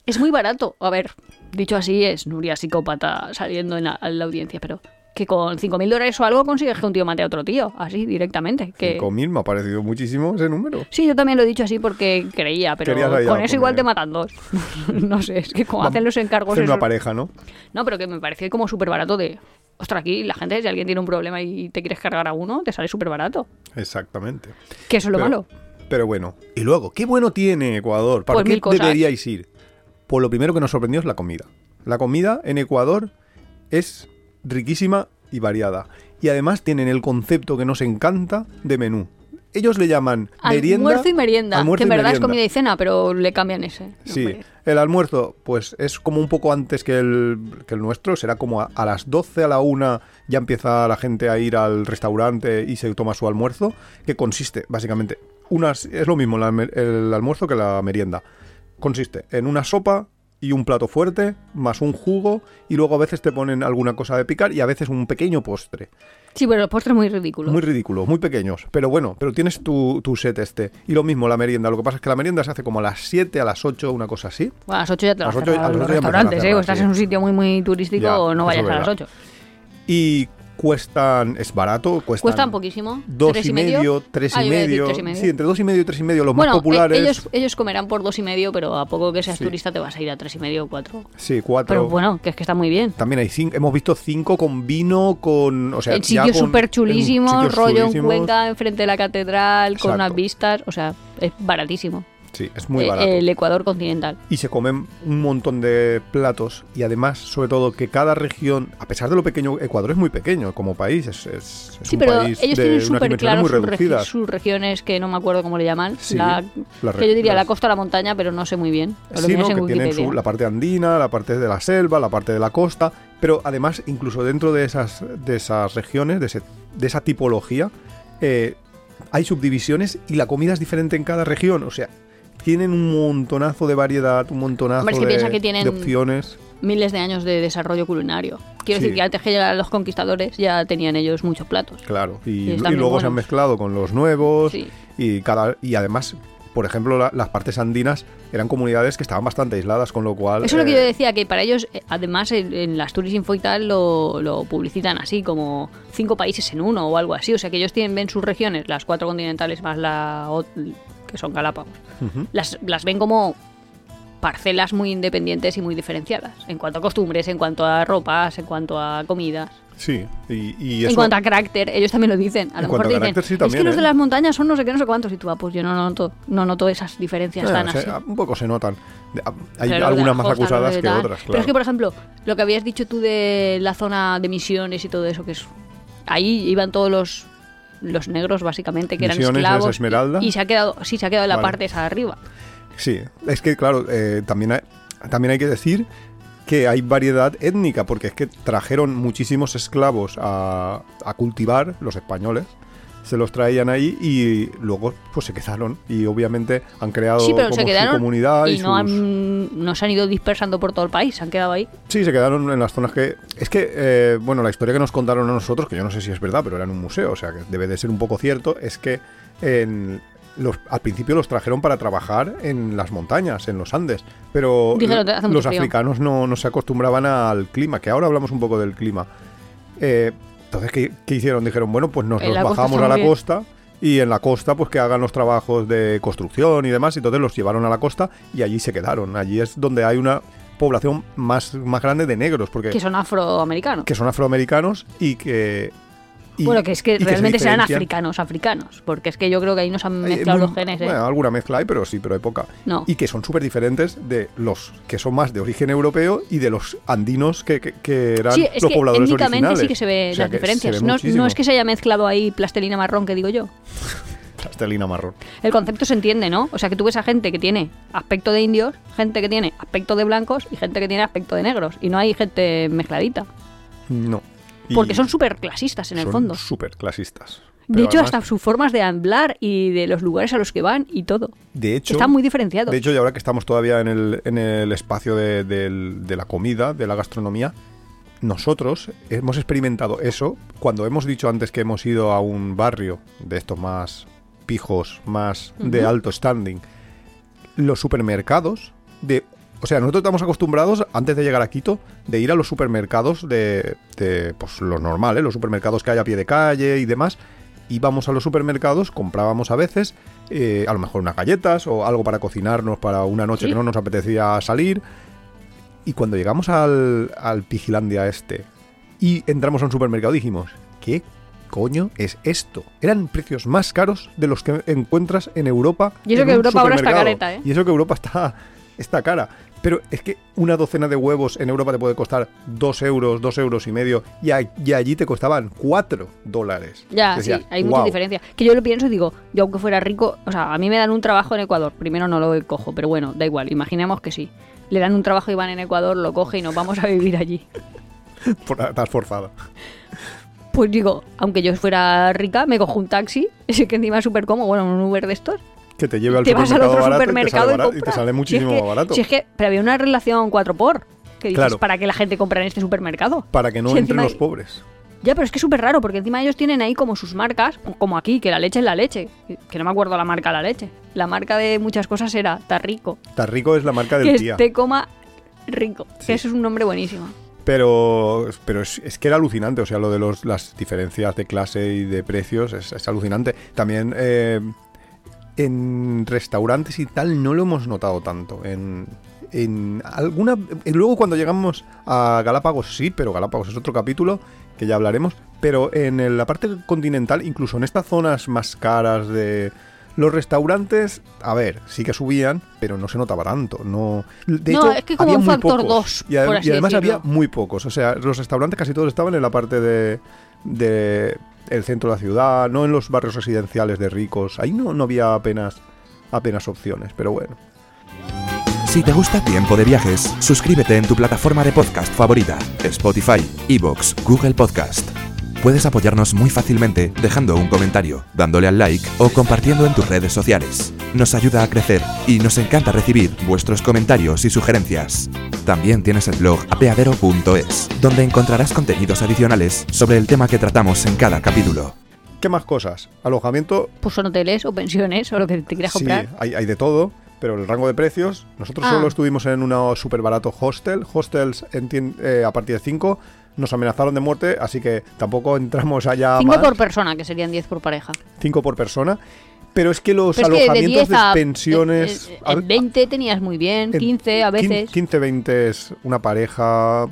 es muy barato. A ver, dicho así, es Nuria psicópata saliendo en la, en la audiencia, pero que con 5.000 dólares o algo consigues que un tío mate a otro tío, así directamente. Que... 5.000 me ha parecido muchísimo ese número. Sí, yo también lo he dicho así porque creía, pero con eso igual te matan dos. no sé, es que como hacen los encargos... Hacer una esos- pareja, ¿no? No, pero que me pareció como súper barato de... Ostras, aquí la gente, si alguien tiene un problema y te quieres cargar a uno, te sale súper barato. Exactamente. Que eso es lo Pero- malo. Pero bueno. Y luego, ¿qué bueno tiene Ecuador? ¿Para Pues qué deberíais ir? Pues lo primero que nos sorprendió es la comida. La comida en Ecuador es riquísima y variada. Y además tienen el concepto que nos encanta de menú. Ellos le llaman merienda. Almuerzo y merienda, almuerzo que en verdad es comida y cena, pero le cambian ese. Sí, el almuerzo, pues es como un poco antes que el, que el nuestro, será como a, a las 12 a la 1 ya empieza la gente a ir al restaurante y se toma su almuerzo, que consiste básicamente, unas, es lo mismo la el almuerzo que la merienda. Consiste en una sopa y un plato fuerte, más un jugo, y luego a veces te ponen alguna cosa de picar y a veces un pequeño postre. Sí, pero los postres muy ridículos. Muy ridículos, muy pequeños. Pero bueno, pero tienes tu, tu set este. Y lo mismo la merienda. Lo que pasa es que la merienda se hace como a las 7, a las 8, una cosa así. Bueno, a las 8 ya te A los las a los ya empiezan a restaurantes, ¿eh? O estás sí. en un sitio muy, muy turístico Ya, o no vayas es a las verdad. 8. Y cuestan, es barato, cuestan... Cuestan poquísimo. Dos ¿Tres y y medio? medio, tres Ah, y medio. tres y medio. Sí, entre dos y medio y tres y medio, los Bueno, más populares. eh, ellos, ellos comerán por dos y medio, pero a poco que seas Sí. turista te vas a ir a tres y medio o cuatro. Sí, cuatro. Pero bueno, que es que está muy bien. También hay cinco, hemos visto cinco con vino, con. O sea, en sitios súper chulísimos, rollo en. Cuenca, enfrente de la catedral, con Exacto. unas vistas. O sea, es baratísimo. Sí, es muy Eh, barato. El Ecuador continental. Y se comen un montón de platos. Y además, sobre todo, que cada región, a pesar de lo pequeño, Ecuador es muy pequeño como país. Es, es, es Sí, un pero país ellos de tienen súper claro muy sus, regi- reducidas. sus regiones que no me acuerdo cómo le llaman. Sí, la, las que yo diría las- la costa la montaña, pero no sé muy bien. Sí, ¿no? que tienen su- la parte andina, la parte de la selva, la parte de la costa, pero además incluso dentro de esas, de esas regiones, de, ese- de esa tipología, eh, hay subdivisiones y la comida es diferente en cada región, o sea, tienen un montonazo de variedad, un montonazo Hombre, es que de, que de opciones. Miles de años de desarrollo culinario. Quiero Sí. decir que antes que llegaran los conquistadores ya tenían ellos muchos platos. Claro, y, luego se han mezclado con los nuevos Sí. y cada y además, por ejemplo, la- las partes andinas eran comunidades que estaban bastante aisladas, con lo cual Eso es lo que eh, yo decía, que para ellos, eh, además en, en las Tourist Info y tal, lo, lo publicitan así, como cinco países en uno o algo así. O sea que ellos tienen, ven sus regiones, las cuatro continentales más la que son Galápagos, las, las ven como parcelas muy independientes y muy diferenciadas. En cuanto a costumbres, en cuanto a ropas, en cuanto a comidas. Sí, y, y En cuanto a carácter, ellos también lo dicen. A lo mejor dicen, carácter, sí, es que los ¿eh? de las montañas son no sé qué, no sé cuántos. Y tú, ah, pues yo no noto, no noto esas diferencias tan o sea, así. un poco se notan. De- a- Hay Pero algunas más acusadas que tal. otras, Pero claro. es que, por ejemplo, lo que habías dicho tú de la zona de misiones y todo eso, que es. Ahí iban todos los, los negros, básicamente, que Misiones eran es esclavos. Esmeralda. Y, y se ha quedado, sí, se ha quedado en la Vale. parte esa de arriba. Sí, es que claro, eh, también, hay, también hay que decir que hay variedad étnica, porque es que trajeron muchísimos esclavos a, a cultivar, los españoles, se los traían ahí y luego pues se quedaron y obviamente han creado Sí, pero como se su quedaron comunidad y, y no, sus- han, no se han ido dispersando por todo el país, se han quedado ahí. Sí, se quedaron en las zonas que... Es que, eh, bueno, la historia que nos contaron a nosotros, que yo no sé si es verdad, pero era en un museo, o sea que debe de ser un poco cierto, es que en los, al principio los trajeron para trabajar en las montañas, en los Andes, pero Dijeron, lo- "Hace mucho los frío". africanos no, no se acostumbraban al clima, que ahora hablamos un poco del clima. Eh, entonces, ¿qué, qué hicieron? Dijeron, bueno, pues nos, nos bajamos a la bien. costa y en la costa pues que hagan los trabajos de construcción y demás, y entonces los llevaron a la costa y allí se quedaron. Allí es donde hay una población más, más grande de negros, porque Que son afroamericanos. que son afroamericanos y que... y- bueno, que es que realmente serán diferencian. africanos, africanos. Porque es que yo creo que ahí nos han mezclado muy- los genes, ¿eh? bueno, alguna mezcla hay, pero sí, pero hay poca. No. Y que son súper diferentes de los que son más de origen europeo y de los andinos que, que- que eran Sí, es los que pobladores originales. sí que se ven O sea, las que se diferencias. ve No, no es que se haya mezclado ahí plastelina marrón, que digo yo. Plastelina marrón. El concepto se entiende, ¿no? O sea, que tú ves a gente que tiene aspecto de indios, gente que tiene aspecto de blancos y gente que tiene aspecto de negros. Y no hay gente mezcladita. No. Porque son súper clasistas en el son fondo. súper clasistas. De hecho, además, hasta sus formas de hablar y de los lugares a los que van y todo. De hecho, Están muy diferenciados. De hecho, y ahora que estamos todavía en el, en el espacio de, del- de la comida, de la gastronomía, nosotros hemos experimentado eso cuando hemos dicho antes que hemos ido a un barrio de estos más pijos, más de alto standing. Los supermercados de... O sea, nosotros estamos acostumbrados, antes de llegar a Quito, de ir a los supermercados de, de pues, los normales, los supermercados que hay a pie de calle y demás. Íbamos a los supermercados, comprábamos a veces, eh, a lo mejor unas galletas o algo para cocinarnos para una noche Sí. que no nos apetecía salir. Y cuando llegamos al, al Pigilandia este y entramos a un supermercado dijimos, ¿qué coño es esto? Eran precios más caros de los que encuentras en Europa. Y eso en que Europa ahora está careta, ¿eh? Y eso que Europa está, está cara. Pero es que una docena de huevos en Europa te puede costar dos euros, dos euros y medio, y, a- y allí te costaban cuatro dólares. Ya, sí, hay mucha diferencia. Que yo lo pienso y digo, yo aunque fuera rico, o sea, a mí me dan un trabajo en Ecuador. Primero no lo cojo, pero bueno, da igual, imaginemos que sí. Le dan un trabajo y van en Ecuador, lo coge y nos vamos a vivir allí. Estás forzada. Pues digo, aunque yo fuera rica, me cojo un taxi, ese que encima es súper cómodo, bueno, un Uber de estos, que te lleve al te vas al supermercado otro barato supermercado y, te sale, y, barato- y te compras. sale muchísimo si es que, más barato. Si es que, pero había una relación 4 por que dices, Claro. para que la gente compre en este supermercado. para que no Si entren los hay- pobres. Ya, pero es que es súper raro, porque encima ellos tienen ahí como sus marcas, como aquí, que la leche es la leche. Que no me acuerdo la marca de la leche. La marca de muchas cosas era Tarrico. Tan rico es la marca del Que tía. te coma rico. Sí. Que eso es un nombre buenísimo. Pero, pero es, es que era alucinante, o sea, lo de los, las diferencias de clase y de precios es, es alucinante. También eh, en restaurantes y tal no lo hemos notado tanto. En, en alguna. Luego cuando llegamos a Galápagos sí, pero Galápagos es otro capítulo que ya hablaremos. Pero en la parte continental, incluso en estas zonas más caras de. Los restaurantes, a ver, sí que subían, pero no se notaba tanto. No, de No, hecho, es que como había un factor pocos. dos, Y, además decirlo. había muy pocos. O sea, los restaurantes casi todos estaban en la parte de, de el centro de la ciudad, no en los barrios residenciales de ricos. Ahí no, no había apenas, apenas opciones, pero bueno. Si te gusta Tiempo de Viajes, suscríbete en tu plataforma de podcast favorita, Spotify, Evox, Google Podcast. Puedes apoyarnos muy fácilmente dejando un comentario, dándole al like o compartiendo en tus redes sociales. Nos ayuda a crecer y nos encanta recibir vuestros comentarios y sugerencias. También tienes el blog apeadero.es, donde encontrarás contenidos adicionales sobre el tema que tratamos en cada capítulo. ¿Qué más cosas? Alojamiento, Pues son hoteles o pensiones o lo que te quieras sí, comprar. hay, hay de todo, pero el rango de precios. Nosotros Ah. solo estuvimos en un súper barato hostel. Hostels eh, a partir de 5 nos amenazaron de muerte, así que tampoco entramos allá 5 más. por persona, que serían 10 por pareja. 5 por persona. Pero es que los Pero es que de alojamientos 10 de, a pensiones. eh, a en ver, 20 tenías muy bien, en 15 a veces. 15, 20 es una pareja,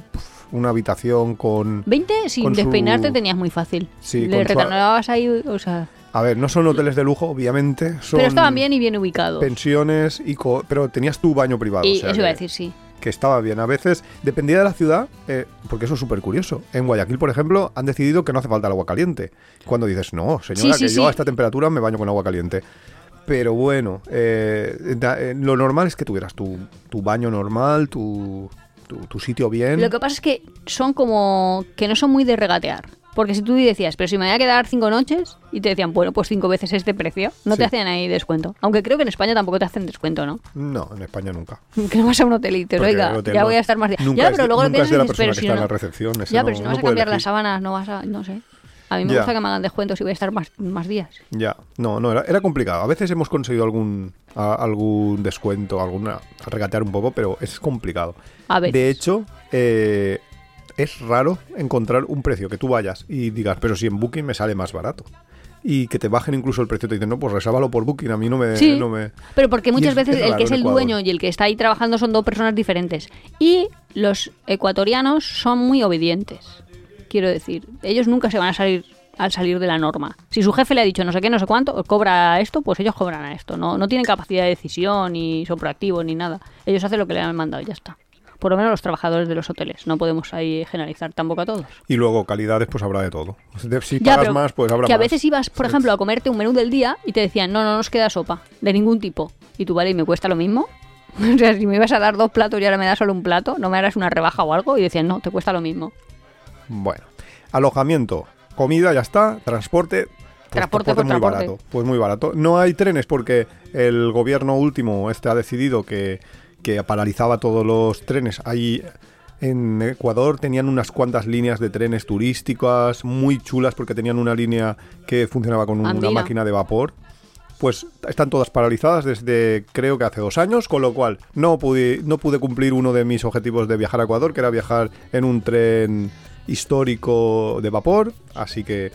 una habitación con. 20 sin con su- despeinarte tenías muy fácil. Sí, Le su- retornabas ahí, o sea... A ver, no son hoteles de lujo, obviamente. Son Pero estaban bien y bien ubicados. Pensiones, y co- pero tenías tu baño privado. y o sea eso iba a decir, sí. Que estaba bien. A veces dependía de la ciudad, eh, porque eso es súper curioso. En Guayaquil, por ejemplo, han decidido que no hace falta el agua caliente. Cuando dices, no, señora, Sí, sí, que yo a esta temperatura me baño con agua caliente. Pero bueno, eh, da- eh, lo normal es que tuvieras tu, tu baño normal, tu, tu, tu sitio bien. Lo que pasa es que son como... que no son muy de regatear. Porque si tú decías, pero si me voy a quedar cinco noches, y te decían, bueno, pues cinco veces este precio, no Sí. te hacían ahí descuento. Aunque creo que en España tampoco te hacen descuento, ¿no? No, en España nunca. Que no vas a un hotel y Porque oiga, ya no- voy a estar más días. Ya, pero luego lo piensas y dices, pero si no... la recepción. ese Ya, pero si no vas a cambiar las sábanas, no vas a... no sé. A mí me gusta que me hagan descuento si voy a estar más, más días. Ya, no, no, era, era complicado. A veces hemos conseguido algún, a- algún descuento, alguna, a regatear un poco, pero es complicado. A veces. De hecho, eh, es raro encontrar un precio que tú vayas y digas, pero si en Booking me sale más barato. Y que te bajen incluso el precio, te dicen, no, pues resábalo por Booking, a mí no me... Sí. no me... Pero porque muchas es- veces es el que es el dueño y el que está ahí trabajando son dos personas diferentes. Y los ecuatorianos son muy obedientes. Quiero decir, ellos nunca se van a salir al salir de la norma. Si su jefe le ha dicho no sé qué, no sé cuánto, cobra esto, pues ellos cobran a esto. No, no tienen capacidad de decisión, ni son proactivos, ni nada. Ellos hacen lo que le han mandado y ya está. Por lo menos los trabajadores de los hoteles. No podemos ahí generalizar tampoco a todos. Y luego calidades, pues habrá de todo. Si Ya, pagas más, pues habrá que a más. veces ibas, por ejemplo, a comerte un menú del día y te decían, no, no nos queda sopa, de ningún tipo. Y tú, vale, ¿y me cuesta lo mismo? o sea, si me ibas a dar dos platos y ahora me das solo un plato, ¿no me harás una rebaja o algo? Y decían, no, te cuesta lo mismo. Bueno, alojamiento, comida, ya está, transporte. pues Transporte por muy transporte. barato, pues muy barato. No hay trenes porque el gobierno último este ha decidido que, que paralizaba todos los trenes. Hay en Ecuador tenían unas cuantas líneas de trenes turísticas muy chulas porque tenían una línea que funcionaba con un- una máquina de vapor. Pues están todas paralizadas desde creo que hace dos años, con lo cual no pude, no pude cumplir uno de mis objetivos de viajar a Ecuador, que era viajar en un tren histórico de vapor, así que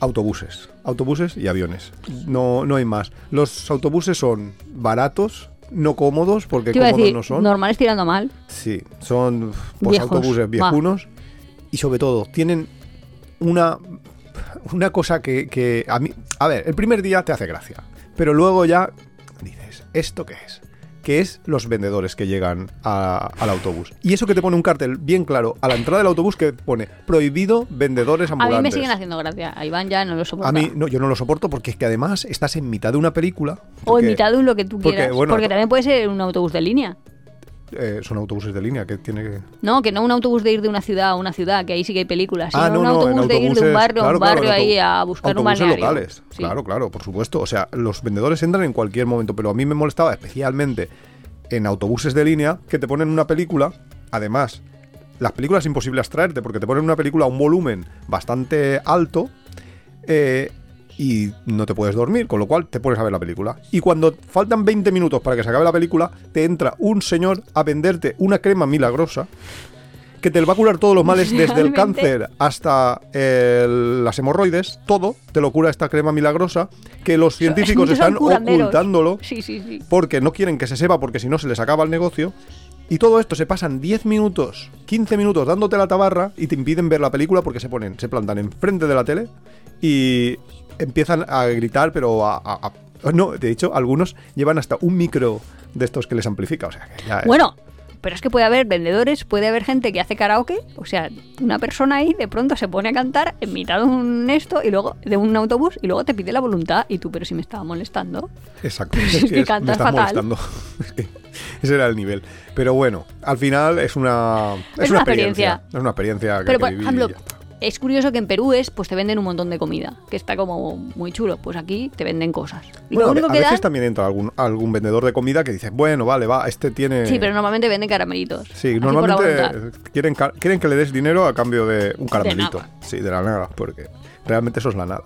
autobuses, autobuses y aviones. No, no hay más. Los autobuses son baratos, no cómodos, porque Te iba a cómodos decir, no son. normales tirando mal. Sí, son pues, Viejos, autobuses va. viejunos y sobre todo tienen una, una cosa que, que a mí... A ver, el primer día te hace gracia, pero luego ya dices, ¿esto qué es? Que es los vendedores que llegan a- al autobús. Y eso que te pone un cartel bien claro a la entrada del autobús que pone prohibido vendedores A ambulantes. mí me siguen haciendo gracia. A Iván ya no lo soporta. A mí, no, yo no lo soporto porque es que además estás en mitad de una película. o en mitad de un lo que tú porque, quieras. bueno, porque también puede ser un autobús de línea. Eh, son autobuses de línea que tiene que... No, que no un autobús de ir de una ciudad a una ciudad, que ahí sí que hay películas, sino Ah, no, un no, autobús de ir de un barrio a claro, un claro, barrio en ahí a buscar un balneario. locales. Sí. Claro, claro, por supuesto. O sea, los vendedores entran en cualquier momento, pero a mí me molestaba especialmente en autobuses de línea que te ponen una película, además, las películas es imposible abstraerte porque te ponen una película a un volumen bastante alto eh, y no te puedes dormir, con lo cual te pones a ver la película. Y cuando faltan 20 minutos para que se acabe la película, te entra un señor a venderte una crema milagrosa que te va a curar todos los males desde el cáncer hasta el- las hemorroides, todo te lo cura esta crema milagrosa que los científicos están ocultándolo Sí, sí, sí. porque no quieren que se sepa porque si no se les acaba el negocio. Y todo esto se pasan 10 minutos, 15 minutos dándote la tabarra y te impiden ver la película porque se ponen, se plantan enfrente de la tele y empiezan a gritar, pero a, a- a- no, de hecho, algunos llevan hasta un micro de estos que les amplifica. O sea, que ya, Bueno, pero es que puede haber vendedores, puede haber gente que hace karaoke, o sea, una persona ahí de pronto se pone a cantar en mitad de un esto y luego de un autobús y luego te pide la voluntad y tú, pero si me estaba molestando. Exacto. Es Es que que es- me cantas estás fatal. molestando. Ese era el nivel. Pero bueno, al final es una, es Es una experiencia. Es una experiencia que Pero por ejemplo. Es curioso que en Perú es, pues te venden un montón de comida, que está como muy chulo. Pues aquí te venden cosas. Y Bueno, lo único a que veces dan, también entra algún, algún vendedor de comida que dice, bueno, vale, va, este tiene... sí, pero normalmente venden caramelitos. Sí, normalmente quieren, quieren que le des dinero a cambio de un caramelito. Sí, de la nada, porque realmente eso es la nada.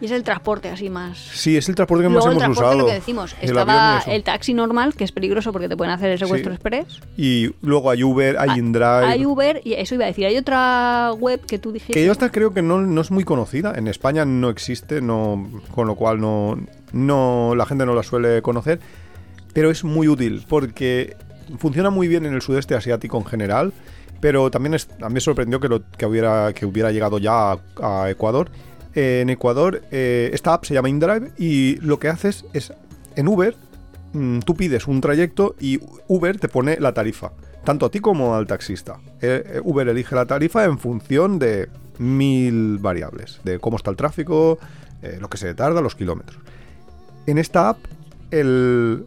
Y es el transporte así más. Sí, es el transporte que Luego más el hemos transporte, usado. lo que decimos, el estaba el taxi normal, que es peligroso porque te pueden hacer el secuestro Sí. express. Y luego hay Uber, hay InDrive. Hay Uber, y eso iba a decir, hay otra web que tú dijiste. Que yo esta creo que no, no es muy conocida. En España no existe, no, con lo cual no, no la gente no la suele conocer. Pero es muy útil porque funciona muy bien en el sudeste asiático en general. Pero también es, a mí me sorprendió que, lo, que, hubiera, que hubiera llegado ya a, a Ecuador. Eh, en Ecuador, eh, esta app se llama InDrive y lo que haces es en Uber, mm, tú pides un trayecto y Uber te pone la tarifa, tanto a ti como al taxista. Eh, Uber elige la tarifa en función de mil variables, de cómo está el tráfico, lo que se tarda, los kilómetros. En esta app, el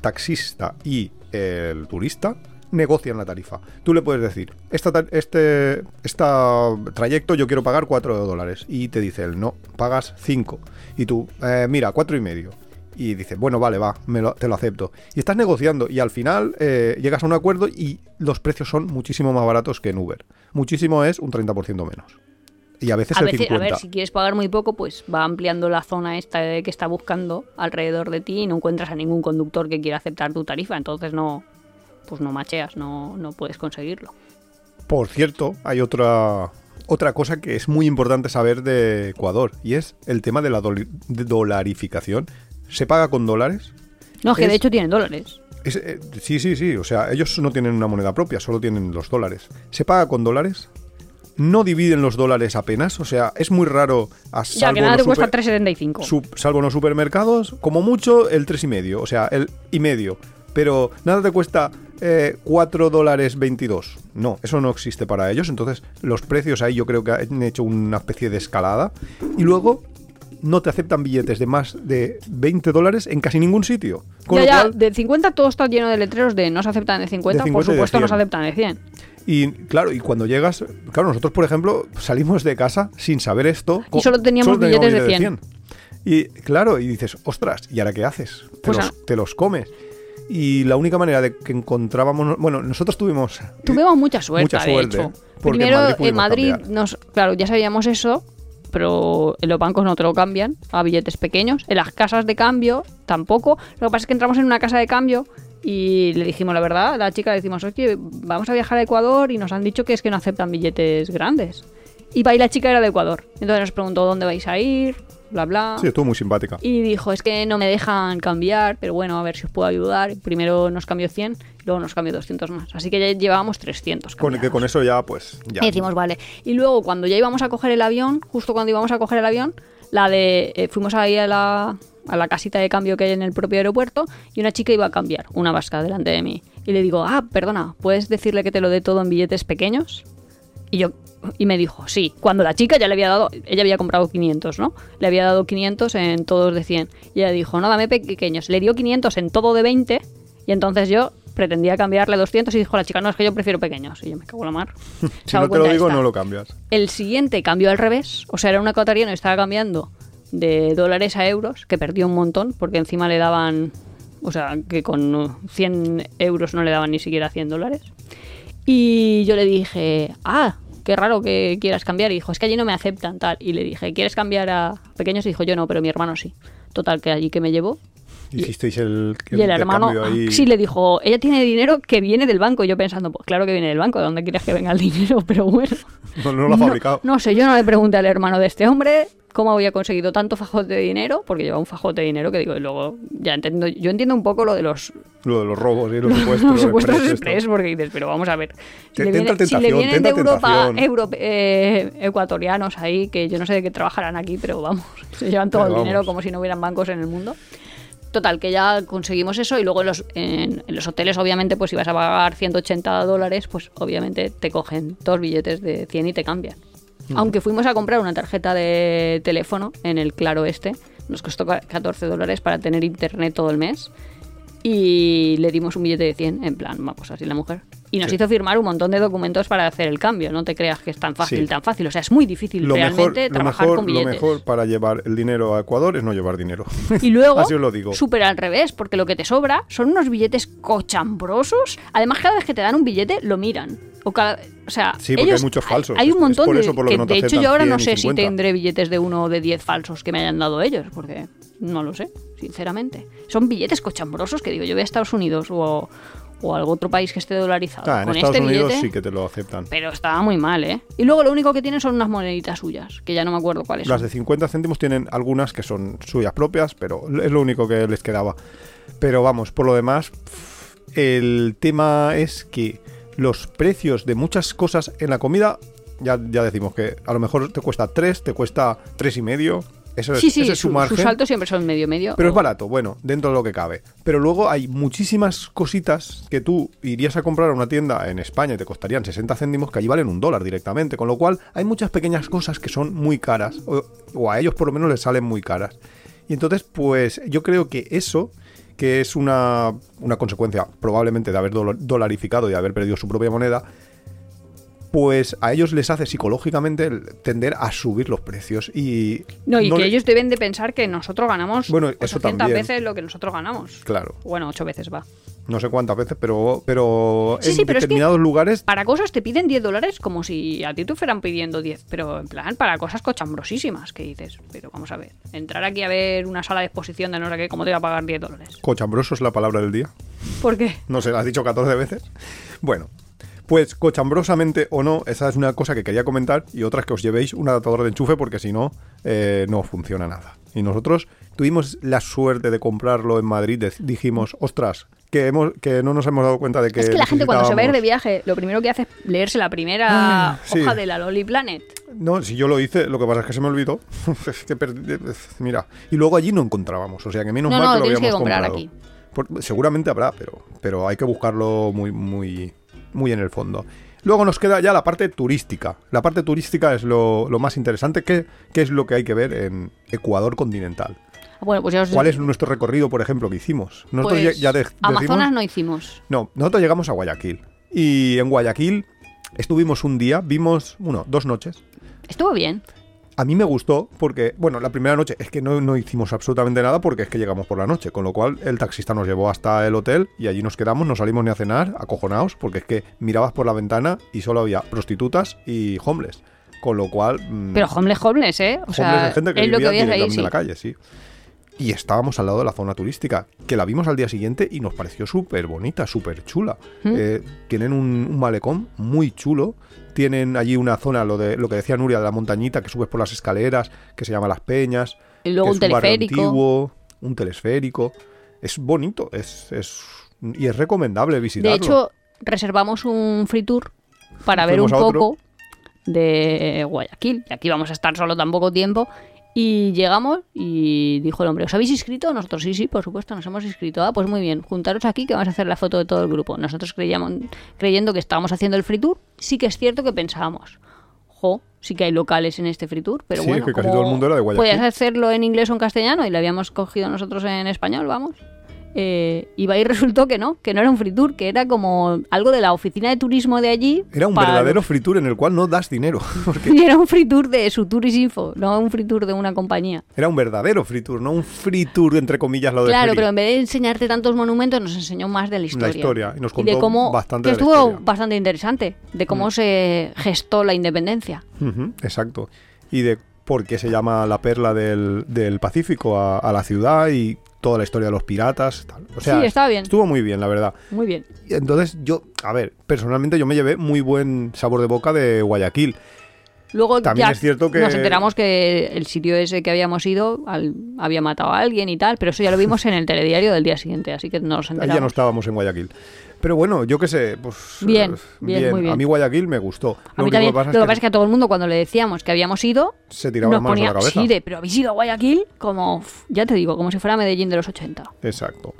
taxista y el turista negocian la tarifa. Tú le puedes decir, esta, ta- este esta trayecto yo quiero pagar 4 dólares. Y te dice él, no, pagas 5. Y tú, "Eh, mira, cuatro y medio. Y dice, bueno, vale, va, me lo- te lo acepto. Y estás negociando y al final eh, llegas a un acuerdo y los precios son muchísimo más baratos que en Uber. Muchísimo es un 30% menos. Y a veces a, el veces- a 50%. ver, si quieres pagar muy poco, pues va ampliando la zona esta de que está buscando alrededor de ti y no encuentras a ningún conductor que quiera aceptar tu tarifa, entonces no, pues no macheas, no, no puedes conseguirlo. Por cierto, hay otra, otra cosa que es muy importante saber de Ecuador y es el tema de la de dolarificación. ¿Se paga con dólares? No, es que Es- de hecho tienen dólares. Es, eh, sí, sí, sí. O sea, ellos no tienen una moneda propia, solo tienen los dólares. ¿Se paga con dólares? No dividen los dólares apenas. O sea, es muy raro. A Ya salvo que nada te cuesta super- 3,75. Sup- salvo en los supermercados, como mucho el 3,5, o sea, el y medio. Pero nada te cuesta eh, 4 dólares 22. No, eso no existe para ellos. Entonces, los precios ahí yo creo que han hecho una especie de escalada. Y luego, no te aceptan billetes de más de 20 dólares en casi ningún sitio. Con Ya, lo ya, cual, de 50 todo está lleno de letreros de no se aceptan de 50, De por 50 y de supuesto no se 100. aceptan de 100. y claro, y cuando llegas, claro, nosotros, por ejemplo, salimos de casa sin saber esto. Y solo teníamos billetes de 100. Y claro, y dices, ostras, ¿y ahora qué haces? Te, Pues los, a- te los comes. Y la única manera de que encontrábamos, bueno, nosotros tuvimos Tuvimos mucha suerte, mucha de suerte, hecho. porque Primero, en Madrid, nos, claro, ya sabíamos eso, pero en los bancos no te lo cambian a billetes pequeños. En las casas de cambio tampoco. Lo que pasa es que entramos en una casa de cambio y le dijimos la verdad. A la chica le decimos, oye, vamos a viajar a Ecuador y nos han dicho que es que no aceptan billetes grandes. Y va y la chica era de Ecuador. Entonces nos preguntó dónde vais a ir, bla, bla. Sí, estuvo muy simpática. Y dijo, es que no me dejan cambiar, pero bueno, a ver si os puedo ayudar. Primero nos cambió 100, luego nos cambió 200 más. Así que ya llevábamos 300. Con, que con eso ya, pues, ya. Y decimos, vale. Y luego, cuando ya íbamos a coger el avión, justo cuando íbamos a coger el avión, la de eh, fuimos ahí a la, a la casita de cambio que hay en el propio aeropuerto y una chica iba a cambiar, una vasca delante de mí. Y le digo, ah, perdona, ¿puedes decirle que te lo dé todo en billetes pequeños? Y yo y me dijo, sí, cuando la chica ya le había dado, ella había comprado 500, ¿no? Le había dado 500 en todos de 100. Y ella dijo, no, dame pequeños. Le dio 500 en todo de 20 y entonces yo pretendía cambiarle 200 y dijo la chica, no, es que yo prefiero pequeños. Y yo me cago en la mar. Si no te lo digo, no lo cambias. El siguiente cambió al revés, o sea, era una ecuatoriana y estaba cambiando de dólares a euros, que perdió un montón, porque encima le daban, o sea, que con uh, 100 euros no le daban ni siquiera 100 dólares. Y yo le dije, ah, qué raro que quieras cambiar. Y dijo, es que allí no me aceptan tal. Y le dije, ¿quieres cambiar a pequeños? Y dijo, yo no, pero mi hermano sí. Total, que allí que me llevó. Hicisteis el, Y el hermano ahí. sí le dijo, ella tiene dinero que viene del banco. Y yo pensando, pues claro que viene del banco, ¿de dónde quieres que venga el dinero? Pero bueno. No, no lo ha fabricado. No, sé, yo no le pregunté al hermano de este hombre cómo había conseguido tanto fajote de dinero, porque lleva un fajote de dinero que digo, y luego ya entiendo, yo entiendo un poco lo de los, Lo de los robos y los supuestos. los supuestos express, porque dices, pero vamos a ver, si, le, tenta viene- si le tentación, vienen de Europa eh, ecuatorianos ahí, que yo no sé de qué trabajarán aquí, pero vamos, se llevan todo Pero el dinero como si no hubieran bancos en el mundo. Total, que ya conseguimos eso y luego en los, en, en los hoteles, obviamente, pues si vas a pagar 180 dólares, pues obviamente te cogen dos billetes de 100 y te cambian. Aunque fuimos a comprar una tarjeta de teléfono en el Claro Este, nos costó ca- 14 dólares para tener internet todo el mes y le dimos un billete de 100, en plan, va, pues así la mujer. Y nos Sí. hizo firmar un montón de documentos para hacer el cambio. No te creas que es tan fácil, Sí. tan fácil. O sea, es muy difícil Lo mejor, realmente lo, trabajar mejor, con lo billetes. mejor para llevar el dinero a Ecuador es no llevar dinero. Y luego, Así os lo digo. súper al revés, porque lo que te sobra son unos billetes cochambrosos. Además, cada vez que te dan un billete, lo miran. O, cada- o sea, Sí, porque hay muchos falsos. Hay, Es- un es montón por de. eso por lo que no de hecho, yo ahora no 100 y sé si 50. tendré billetes de uno o de 10 falsos que me hayan dado ellos, porque no lo sé, sinceramente. Son billetes cochambrosos que digo, yo voy a Estados Unidos o, o algún otro país que esté dolarizado. En con Estados este Unidos billete, sí que te lo aceptan. Pero estaba muy mal, ¿eh? Y luego lo único que tienen son unas moneditas suyas, que ya no me acuerdo cuáles Las de 50 céntimos tienen algunas que son suyas propias, pero es lo único que les quedaba. Pero vamos, por lo demás, el tema es que los precios de muchas cosas en la comida, ya, ya decimos que a lo mejor te cuesta 3, te cuesta tres y medio. Eso es, Sí, sí, ese es su su- margen. sus saltos siempre son medio medio. Pero o- es barato, bueno, dentro de lo que cabe. Pero luego hay muchísimas cositas que tú irías a comprar a una tienda en España y te costarían 60 céntimos, que allí valen un dólar directamente. Con lo cual hay muchas pequeñas cosas que son muy caras, o, o a ellos por lo menos les salen muy caras. Y entonces, pues yo creo que eso, que es una, una consecuencia probablemente de haber dola- dolarificado y de haber perdido su propia moneda, pues a ellos les hace psicológicamente tender a subir los precios. Y No, y que le- ellos deben de pensar que nosotros ganamos Bueno, eso 800 también. veces lo que nosotros ganamos. Claro. Bueno, ocho veces va. no sé cuántas veces, pero, pero Sí, en sí, pero es que- determinados lugares Para cosas te piden 10 dólares como si a ti te fueran pidiendo 10, pero en plan para cosas cochambrosísimas que dices. Pero vamos a ver, entrar aquí a ver una sala de exposición de no sé qué, ¿cómo te va a pagar 10 dólares? cochambroso es la palabra del día. ¿Por qué? No sé, la has dicho 14 veces. Bueno, pues cochambrosamente o no, esa es una cosa que quería comentar y otra es que os llevéis un adaptador de enchufe porque si no, eh, no funciona nada. Y nosotros tuvimos la suerte de comprarlo en Madrid, dijimos, ostras, que, hemos, que no nos hemos dado cuenta de que... es que la gente cuando se va a ir de viaje, lo primero que hace es leerse la primera Ah, sí. hoja de la Loli Planet. No, si yo lo hice, lo que pasa es que se me olvidó. Es que perdí- mira, y luego allí no encontrábamos, o sea que menos No, mal no, que lo que habíamos comprar comprado. aquí. Por- seguramente habrá, pero, pero hay que buscarlo muy, muy, muy en el fondo. Luego nos queda ya la parte turística. La parte turística es lo, lo más interesante. ¿Qué, ¿Qué es lo que hay que ver en Ecuador continental? Bueno, pues ya os ¿Cuál es nuestro recorrido, por ejemplo, que hicimos? Nosotros pues, ya, ya de- Amazonas decimos- no hicimos. no, nosotros llegamos a Guayaquil. Y en Guayaquil estuvimos un día, vimos, bueno, dos noches. Estuvo bien. A mí me gustó porque, bueno, la primera noche es que no, no hicimos absolutamente nada porque es que llegamos por la noche, con lo cual el taxista nos llevó hasta el hotel y allí nos quedamos, no salimos ni a cenar, acojonados, porque es que mirabas por la ventana y solo había prostitutas y homeless, con lo cual... mm, Pero homeless, homeless, ¿eh? O homeless sea, es gente que es lo que vivía ahí, directamente sí. en la calle, sí. Y estábamos al lado de la zona turística, que la vimos al día siguiente y nos pareció súper bonita, súper chula. ¿Mm? Eh, tienen un, un malecón muy chulo. Tienen allí una zona, lo de lo que decía Nuria, de la montañita, que subes por las escaleras, que se llama Las Peñas. Y luego que un es teleférico. antiguo, un telesférico. Es bonito, es, es y es recomendable De visitarlo. hecho, reservamos un free tour para ver un poco de Guayaquil. Y aquí vamos a estar solo tan poco tiempo. Y llegamos y dijo el hombre, ¿os habéis inscrito? Nosotros sí, sí, por supuesto, nos hemos inscrito. Ah, pues muy bien, juntaros aquí que vamos a hacer la foto de todo el grupo. Nosotros creíamos, creyendo que estábamos haciendo el free tour, sí que es cierto que pensábamos, jo, sí que hay locales en este free tour, pero Sí, bueno, que casi todo el mundo era de Guayaquil. podías hacerlo en inglés o en castellano y lo habíamos cogido nosotros en español, vamos. Eh, y resultó que no, que no era un free tour, que era como algo de la oficina de turismo de allí. Era un para- verdadero free tour en el cual no das dinero. Porque Y era un free tour de su Info, no un free tour de una compañía. era un verdadero free tour, no un free tour entre comillas lo de Claro, pero en vez de enseñarte tantos monumentos, nos enseñó más de la historia. historia, y nos de contó cómo, bastante que de la estuvo historia. Mm. bastante interesante, de cómo se gestó la independencia. Exacto. Y de por qué se llama la perla del, del Pacífico a, a la ciudad y toda la historia de los piratas. tal. O sea, Sí, estaba bien. Estuvo muy bien, la verdad. Muy bien. Entonces yo, a ver, personalmente yo me llevé muy buen sabor de boca de Guayaquil. Luego También ya es cierto que- nos enteramos que el sitio ese que habíamos ido al- había matado a alguien y tal, pero eso ya lo vimos en el telediario del día siguiente, así que nos Ahí enteramos. ya no estábamos en Guayaquil. Pero bueno, yo qué sé, pues... Bien, eh, bien, muy bien. A mí Guayaquil me gustó. A mí único también. pasa Lo que pasa es que a todo el mundo cuando le decíamos que habíamos ido, se tiraba nos ponía, la cabeza. sí, de, pero habéis ido a Guayaquil como, ya te digo, como si fuera Medellín de los 80. Exacto.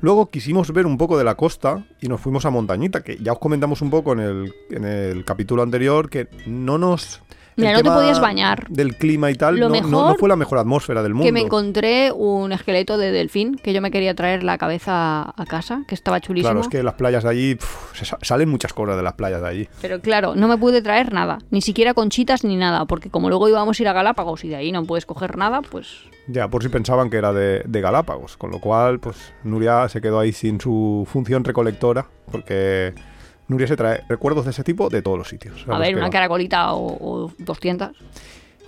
Luego quisimos ver un poco de la costa y nos fuimos a Montañita, que ya os comentamos un poco en el, en el capítulo anterior que no nos... Mira, no te podías bañar. Del clima y tal, Lo no, no- no mejor fue la mejor atmósfera del mundo. Que me encontré un esqueleto de delfín que yo me quería traer la cabeza a casa, que estaba chulísimo. Claro, es que las playas de allí, se salen muchas cosas de las playas de allí. Pero claro, no me pude traer nada, ni siquiera conchitas ni nada, porque como luego íbamos a ir a Galápagos y de ahí no puedes coger nada, pues Ya, por si pensaban que era de, de Galápagos, con lo cual, pues Nuria se quedó ahí sin su función recolectora, porque Nuria se trae recuerdos de ese tipo de todos los sitios. a ver, una caracolita o, o 200.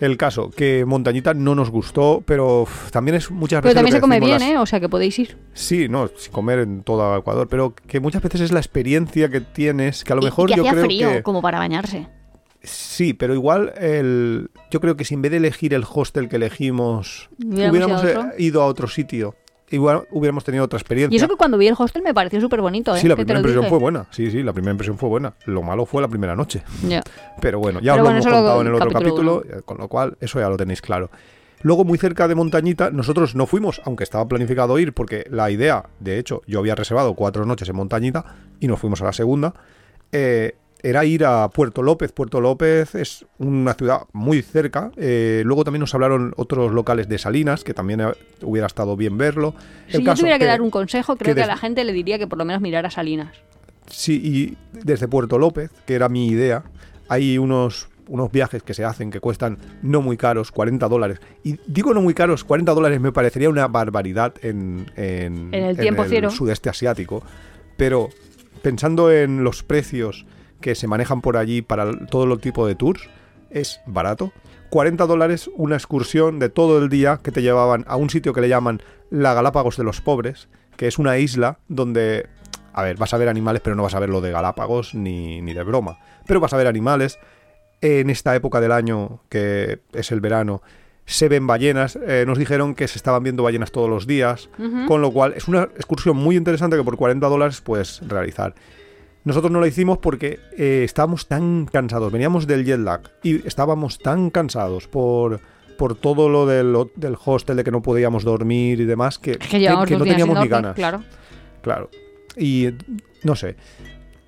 El caso, que Montañita no nos gustó, pero uf, también es muchas Pero veces. también lo se come bien, las- ¿eh? O sea que podéis ir. Sí, no, comer en todo Ecuador, pero que muchas veces es la experiencia que tienes, que a lo Y- mejor y que yo hacía creo frío, que. como para bañarse. Sí, pero igual el, yo creo que si en vez de elegir el hostel que elegimos, Hubiéramos eh, ido a otro sitio, igual hubiéramos tenido otra experiencia. Y eso que cuando vi el hostel me pareció súper bonito, ¿eh? Sí, la primera impresión dije. fue buena. Sí, sí, la primera impresión fue buena. Lo malo fue la primera noche. Ya. Pero bueno, ya Pero os bueno, lo hemos lo- contado en el otro capítulo capítulo, con lo cual eso ya lo tenéis claro. Luego, muy cerca de Montañita, nosotros no fuimos, aunque estaba planificado ir, porque la idea, de hecho, yo había reservado cuatro noches en Montañita y nos fuimos a la segunda, eh, era ir a Puerto López. Puerto López es una ciudad muy cerca. eh, luego también nos hablaron otros locales de Salinas, que también hubiera estado bien verlo. Si El yo tuviera que, que- dar un consejo, creo que que, a la gente le diría que por lo menos mirara Salinas. Sí, y desde Puerto López, que era mi idea, hay unos, unos viajes que se hacen que cuestan no muy caros, 40 dólares. Y digo no muy caros, 40 dólares me parecería una barbaridad en, en, En el tiempo cero. sudeste asiático. Pero pensando en los precios que se manejan por allí para todo el tipo de tours, es barato. 40 dólares una excursión de todo el día que te llevaban a un sitio que le llaman la Galápagos de los Pobres, que es una isla donde, a ver, vas a ver animales, pero no vas a ver lo de Galápagos ni, ni de broma. Pero vas a ver animales. En esta época del año, que es el verano, se ven ballenas. Eh, nos dijeron que se estaban viendo ballenas todos los días, con lo cual es una excursión muy interesante que por 40 dólares puedes realizar. Nosotros no la hicimos porque eh, estábamos tan cansados, veníamos del jet lag y estábamos tan cansados por, por todo lo del, del hostel, de que no podíamos dormir y demás, que, Es que no teníamos ni dormir, ganas. claro. Claro. Y no sé.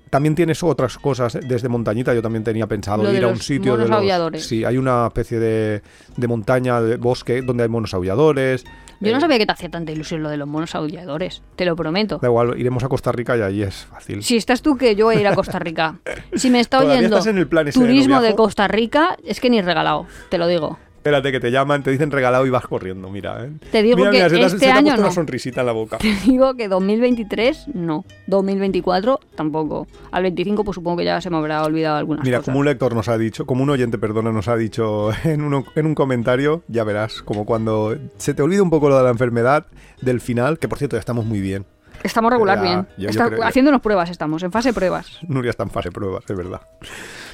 También tienes otras cosas desde montañita. Yo también tenía pensado Lo de ir a un los sitio monos de los. aulladores. Sí, hay una especie de, de montaña, de bosque, donde hay monos aulladores. Yo no Eh, sabía que te hacía tanta ilusión lo de los monos aulladores, te lo prometo. Da igual, iremos a Costa Rica y allí es fácil. Si estás tú que yo voy a ir a Costa Rica. Si me está Todavía oyendo estás en el plan ese de no turismo de viajo. Costa Rica, es que ni regalado, te lo digo. Espérate que te llaman, te dicen regalado y vas corriendo, mira. ¿eh? Te digo Mira, que mira, se te este se te ha año puesto no. una sonrisita en la boca. Te digo que 2023 no, 2024 tampoco. Al 25 pues supongo que ya se me habrá olvidado algunas Mira, cosas. como un lector nos ha dicho, como un oyente, perdona, nos ha dicho en, uno- en un comentario, ya verás, como cuando se te olvida un poco lo de la enfermedad del final, que por cierto ya estamos muy bien. Estamos regular Ya, bien. yo- yo Está- que- haciéndonos pruebas estamos, en fase pruebas. Nuria está en fase pruebas, es verdad.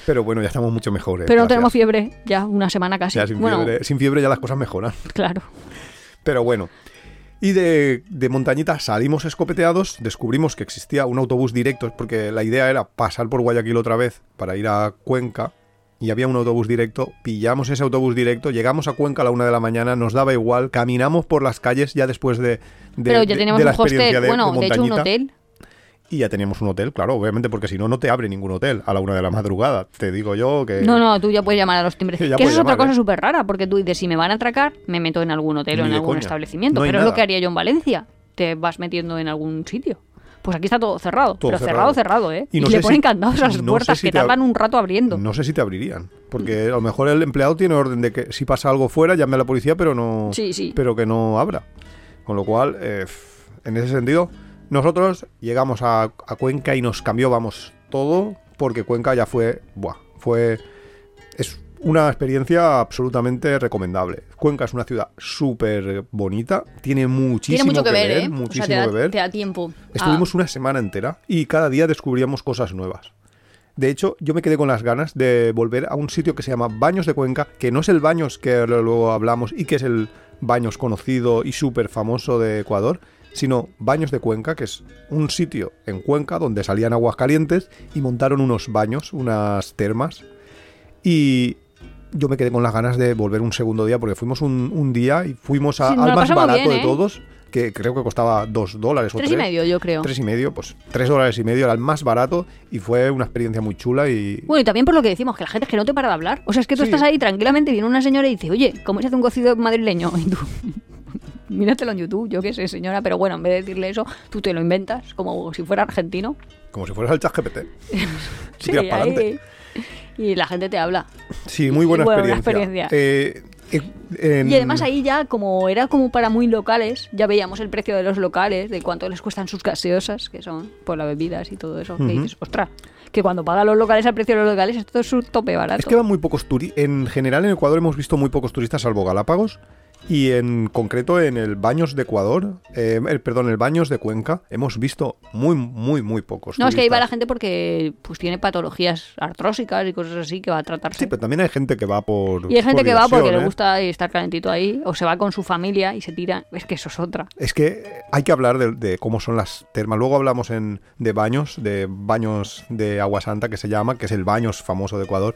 Pero bueno, ya estamos mucho mejores. Pero no tenemos fiebre ya una semana casi. Ya sin, bueno, fiebre, sin fiebre ya las cosas mejoran. claro. Pero bueno. Y de, de Montañita salimos escopeteados, descubrimos que existía un autobús directo, porque la idea era pasar por Guayaquil otra vez para ir a Cuenca, y había un autobús directo, pillamos ese autobús directo, llegamos a Cuenca a la una de la mañana, nos daba igual, caminamos por las calles ya después de, de, Pero ya de- teníamos un hostel, bueno, de hecho un hotel. Y ya teníamos un hotel, claro, obviamente, porque si no, no te abre ningún hotel a la una de la madrugada. Te digo yo que... No, no, tú ya puedes llamar a los timbres. Que eso es otra cosa ¿eh? súper rara, porque tú dices, si me van a atracar, me meto en algún hotel o en algún coña. establecimiento. No pero es lo nada. que haría yo en Valencia. te vas metiendo en algún sitio. Pues aquí está todo cerrado, Todo pero cerrado. cerrado, cerrado, ¿eh? Y Y, no le sé ponen si- candados a las no puertas si que tardan un rato abriendo. No sé si te abrirían, porque a lo mejor el empleado tiene orden de que si pasa algo fuera llame a la policía, pero no, Sí, sí. pero que no abra. Con lo cual, eh, en ese sentido, nosotros llegamos a, a Cuenca y nos cambió, vamos, todo, porque Cuenca ya fue, buah, fue, es una experiencia absolutamente recomendable. Cuenca es una ciudad súper bonita, tiene muchísimo Tiene mucho que, ver, ¿eh? O muchísimo sea, te da, que ver. te da tiempo. Estuvimos una semana entera y cada día descubríamos cosas nuevas. De hecho, yo me quedé con las ganas de volver a un sitio que se llama Baños de Cuenca, que no es el Baños que luego hablamos y que es el Baños conocido y súper famoso de Ecuador, sino Baños de Cuenca, que es un sitio en Cuenca donde salían aguas calientes y montaron unos baños, unas termas. Y yo me quedé con las ganas de volver un segundo día porque fuimos un, un día y fuimos a- Sí, al más barato bien, de ¿eh? todos, que creo que costaba dos dólares o Tres y medio, yo creo. Tres y medio, pues tres dólares y medio era el más barato y fue una experiencia muy chula y... Bueno, y también por lo que decimos, que la gente es que no te para de hablar. O sea, es que tú Sí. estás ahí tranquilamente, viene una señora y dice, oye, ¿cómo se hace un cocido madrileño? Y tú, míratelo en YouTube, yo qué sé, señora, pero bueno, en vez de decirle eso, tú te lo inventas como si fuera argentino. Como si fueras el chat GPT. Sí, ahí- adelante. Y la gente te habla. Sí, muy buena experiencia. experiencia. Eh, eh, en- Y además ahí ya, como era como para muy locales, ya veíamos el precio de los locales, de cuánto les cuestan sus gaseosas, que son por las bebidas y todo eso. Que Ujú. dices, ostras, que cuando pagan los locales al precio de los locales, esto es un tope barato. Es que van muy pocos turistas. En general en Ecuador hemos visto muy pocos turistas, salvo Galápagos. Y en concreto en el Baños de Ecuador, eh, el- perdón, el Baños de Cuenca, hemos visto muy, muy, muy pocos No, es que ahí va la gente porque pues tiene patologías artrósicas y cosas así que va a tratarse. Sí, pero también hay gente que va por. y hay gente por que va porque le gusta estar calentito ahí, o se va con su familia y se tira. Es que eso es otra. Es que hay que hablar de, de cómo son las termas. Luego hablamos en, de baños, de baños de agua santa, que se llama, que es el baños famoso de Ecuador.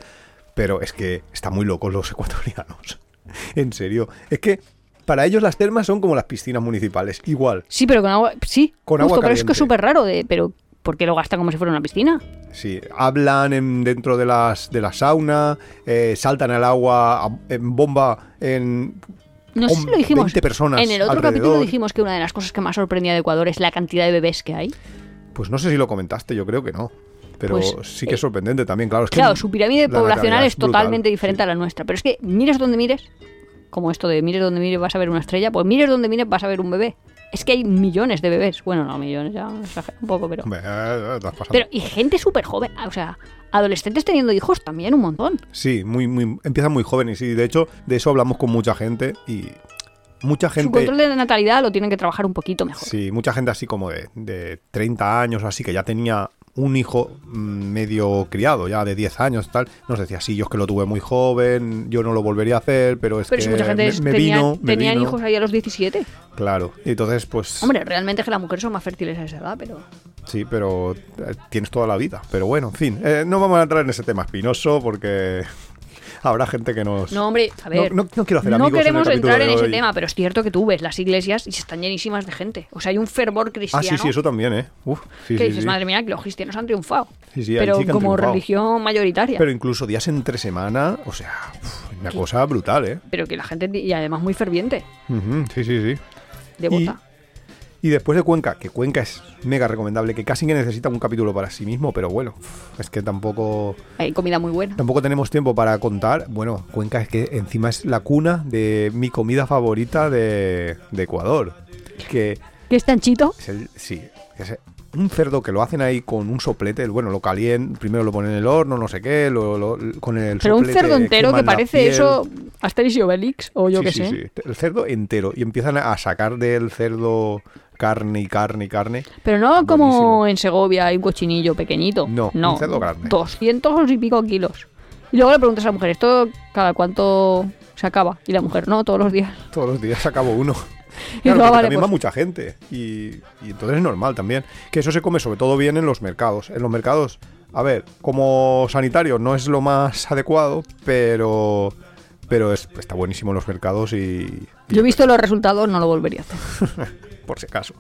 Pero es que están muy locos los ecuatorianos. en serio. Es que para ellos las termas son como las piscinas municipales. Igual. Sí, pero con agua. Sí, Con justo, agua pero es que caliente. es súper raro. De, pero ¿por qué lo gastan como si fuera una piscina? Sí, hablan en- dentro de las de la sauna, eh, saltan al agua en bomba en No sé si lo dijimos. 20 personas en el otro capítulo dijimos que una de las cosas que más sorprendía de Ecuador es la cantidad de bebés que hay. Pues no sé si lo comentaste, yo creo que no. Pero Pues, sí que es eh, sorprendente también, claro. Es que Claro, su pirámide la poblacional es totalmente diferente sí. a la nuestra. Pero es que mires donde mires, como esto de mires donde mires vas a ver una estrella, pues mires donde mires vas a ver un bebé. Es que hay millones de bebés. Bueno, no millones, ya un poco, pero... Pero, y gente súper joven, o sea, adolescentes teniendo hijos también un montón. Sí, muy, muy, empiezan muy jóvenes y de hecho de eso hablamos con mucha gente y mucha Su gente... control de natalidad lo tienen que trabajar un poquito mejor. Sí, mucha gente así como de, de 30 años así, que ya tenía un hijo mm, medio criado, ya de 10 años tal, nos decía, sí, yo es que lo tuve muy joven, yo no lo volvería a hacer, pero es Pero que si mucha gente me, me tenía- vino, me tenían vino". hijos ahí a los 17. Claro, y entonces pues... Hombre, realmente es que las mujeres son más fértiles a esa edad, pero... Sí, pero eh, tienes toda la vida. Pero bueno, en fin, eh, no vamos a entrar en ese tema espinoso porque habrá gente que nos... No, hombre, a ver. no- no quiero hacer no amigos en el queremos entrar en ese tema, pero es cierto que tú ves las iglesias y están llenísimas de gente. O sea, hay un fervor Ah, cristiano. sí, sí, eso también, ¿eh? Uf, sí, que sí, dices, sí. madre mía, que los cristianos han triunfado. Sí, sí, pero como triunfado. religión mayoritaria. Pero incluso días entre semana, o sea, uf, una cosa brutal, ¿eh? Pero que la gente, y además muy ferviente, sí, sí, sí. devota. Y después de Cuenca, que Cuenca es mega recomendable, que casi que necesita un capítulo para sí mismo, pero bueno, es que tampoco... Hay comida muy buena. Tampoco tenemos tiempo para contar. Bueno, Cuenca es que encima es la cuna de mi comida favorita de, de Ecuador. Que ¿Qué es tanchito? es el. Sí. Es un cerdo que lo hacen ahí con un soplete. Bueno, lo calientan, primero lo ponen en el horno, no sé qué, lo, lo- con el Pero un cerdo entero que parece eso Asterix y Obelix, o yo Sí, qué sí, sé. sí. El cerdo entero. Y empiezan a sacar del cerdo carne y carne y carne. Pero no como Buenísimo. en Segovia hay un cochinillo pequeñito. No, no un cerdo grande. 200 y pico kilos. Y luego le preguntas a la mujer, ¿esto cada cuánto se acaba? Y la mujer, no, todos los días. Todos los días acabo uno. Y Claro, porque vale, también pues- va mucha gente. Y, y entonces es normal también. Que eso se come sobre todo bien en los mercados. En los mercados, a ver, como sanitario no es lo más adecuado, pero pero es- está buenísimo en los mercados y, y Yo he visto los resultados, no lo volvería a hacer. por si acaso.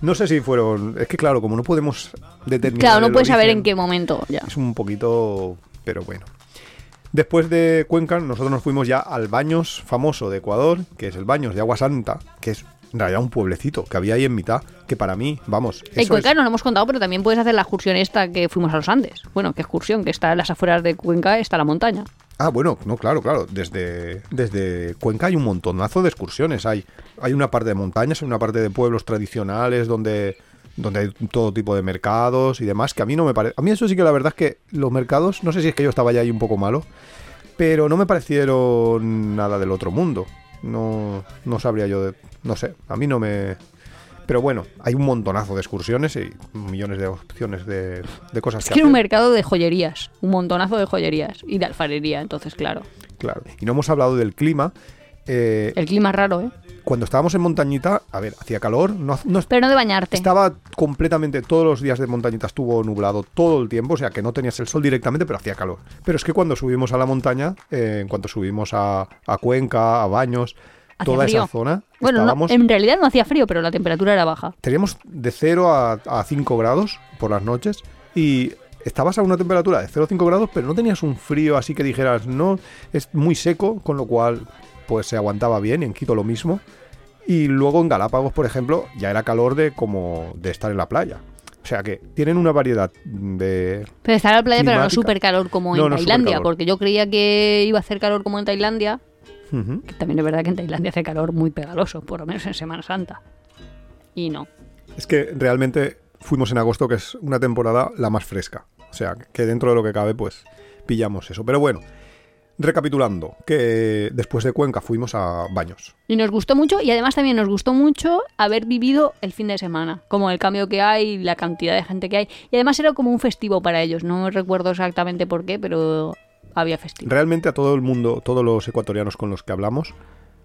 No sé si fueron... Es que claro, como no podemos determinar... Claro, no puedes saber en qué momento ya. Es un poquito... Pero bueno. Después de Cuenca, nosotros nos fuimos ya al Baños famoso de Ecuador, que es el Baños de Agua Santa, que es en realidad un pueblecito que había ahí en mitad, que para mí, vamos, En Cuenca es- no lo hemos contado, pero también puedes hacer la excursión esta que fuimos a los Andes. Bueno, ¿qué excursión? Que está en las afueras de Cuenca, está la montaña. Ah, bueno, no, claro, claro. Desde, desde Cuenca hay un montonazo de excursiones. Hay, hay una parte de montañas, hay una parte de pueblos tradicionales donde, donde hay todo tipo de mercados y demás, que a mí no me parece... A mí eso sí que la verdad es que los mercados, no sé si es que yo estaba ya ahí un poco malo, pero no me parecieron nada del otro mundo. No, no sabría yo de... No sé, a mí no me... Pero bueno, hay un montonazo de excursiones y millones de opciones de, de cosas Es que que era un mercado de joyerías, un montonazo de joyerías y de alfarería, entonces claro. Claro. Y no hemos hablado del clima. Eh, El clima es raro, ¿eh? cuando estábamos en montañita, a ver, hacía calor, no, no- Pero no de bañarte. estaba completamente, todos los días de montañita estuvo nublado todo el tiempo, o sea que no tenías el sol directamente, pero hacía calor. Pero es que cuando subimos a la montaña, eh, en cuanto subimos a, a Cuenca, a Baños, Hacía toda frío. esa zona, Bueno, no, en realidad no hacía frío, pero la temperatura era baja. teníamos de 0 a, a 5 grados por las noches y estabas a una temperatura de 0 a 5 grados, pero no tenías un frío así que dijeras, no, es muy seco, con lo cual pues se aguantaba bien, y en Quito lo mismo. Y luego en Galápagos, por ejemplo, ya era calor de como de estar en la playa. O sea que tienen una variedad de... Pero estar en la playa, pero no súper calor como No, en no Tailandia, porque yo creía que iba a hacer calor como en Tailandia, Que también es verdad que en Tailandia hace calor muy pegaloso, por lo menos en Semana Santa. Y no. Es que realmente fuimos en agosto, que es una temporada la más fresca. O sea, que dentro de lo que cabe, pues pillamos eso. Pero bueno, recapitulando, que después de Cuenca fuimos a Baños. Y nos gustó mucho, y además también nos gustó mucho haber vivido el fin de semana, como el cambio que hay, la cantidad de gente que hay. Y además era como un festivo para ellos, no recuerdo exactamente por qué, pero había festivo. Realmente a todo el mundo, todos los ecuatorianos con los que hablamos,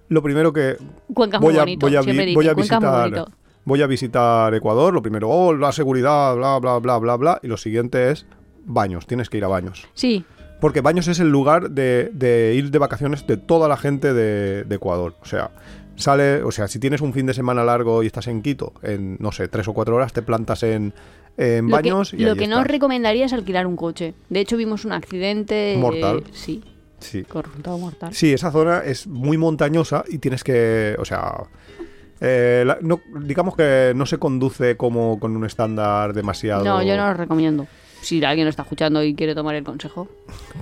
lo primero que Cuenca voy muy a, bonito, voy a, vi- voy visitar voy a visitar Ecuador, lo primero, oh, la seguridad, bla, bla, bla, bla, bla, y lo siguiente es Baños, tienes que ir a Baños. Sí, Porque Baños es el lugar de, de ir de vacaciones de toda la gente de, de Ecuador. O sea, sale, o sea, si tienes un fin de semana largo y estás en Quito, en no sé, tres o cuatro horas, te plantas en, en lo que, Baños y lo ahí que no os recomendaría es alquilar un coche. De hecho, vimos un accidente. eh, Mortal. sí, Sí. mortal. Sí, esa zona es muy montañosa y tienes que, o sea, eh, la- no, digamos que no se conduce como con un estándar demasiado. No, yo no lo recomiendo. Si alguien lo está escuchando y quiere tomar el consejo.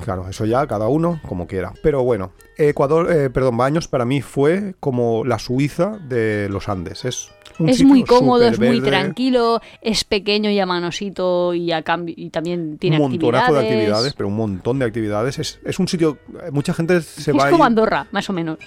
Claro, eso ya cada uno como quiera. Pero bueno, Ecuador, eh, perdón, Baños para mí fue como la Suiza de los Andes. Es un es muy cómodo, es muy superverde, tranquilo, es pequeño y a manosito y, a cambio, y también tiene un montonazo actividades. de actividades, pero un montón de actividades. Es, es un sitio, mucha gente se es va como ahí- Andorra, más o menos.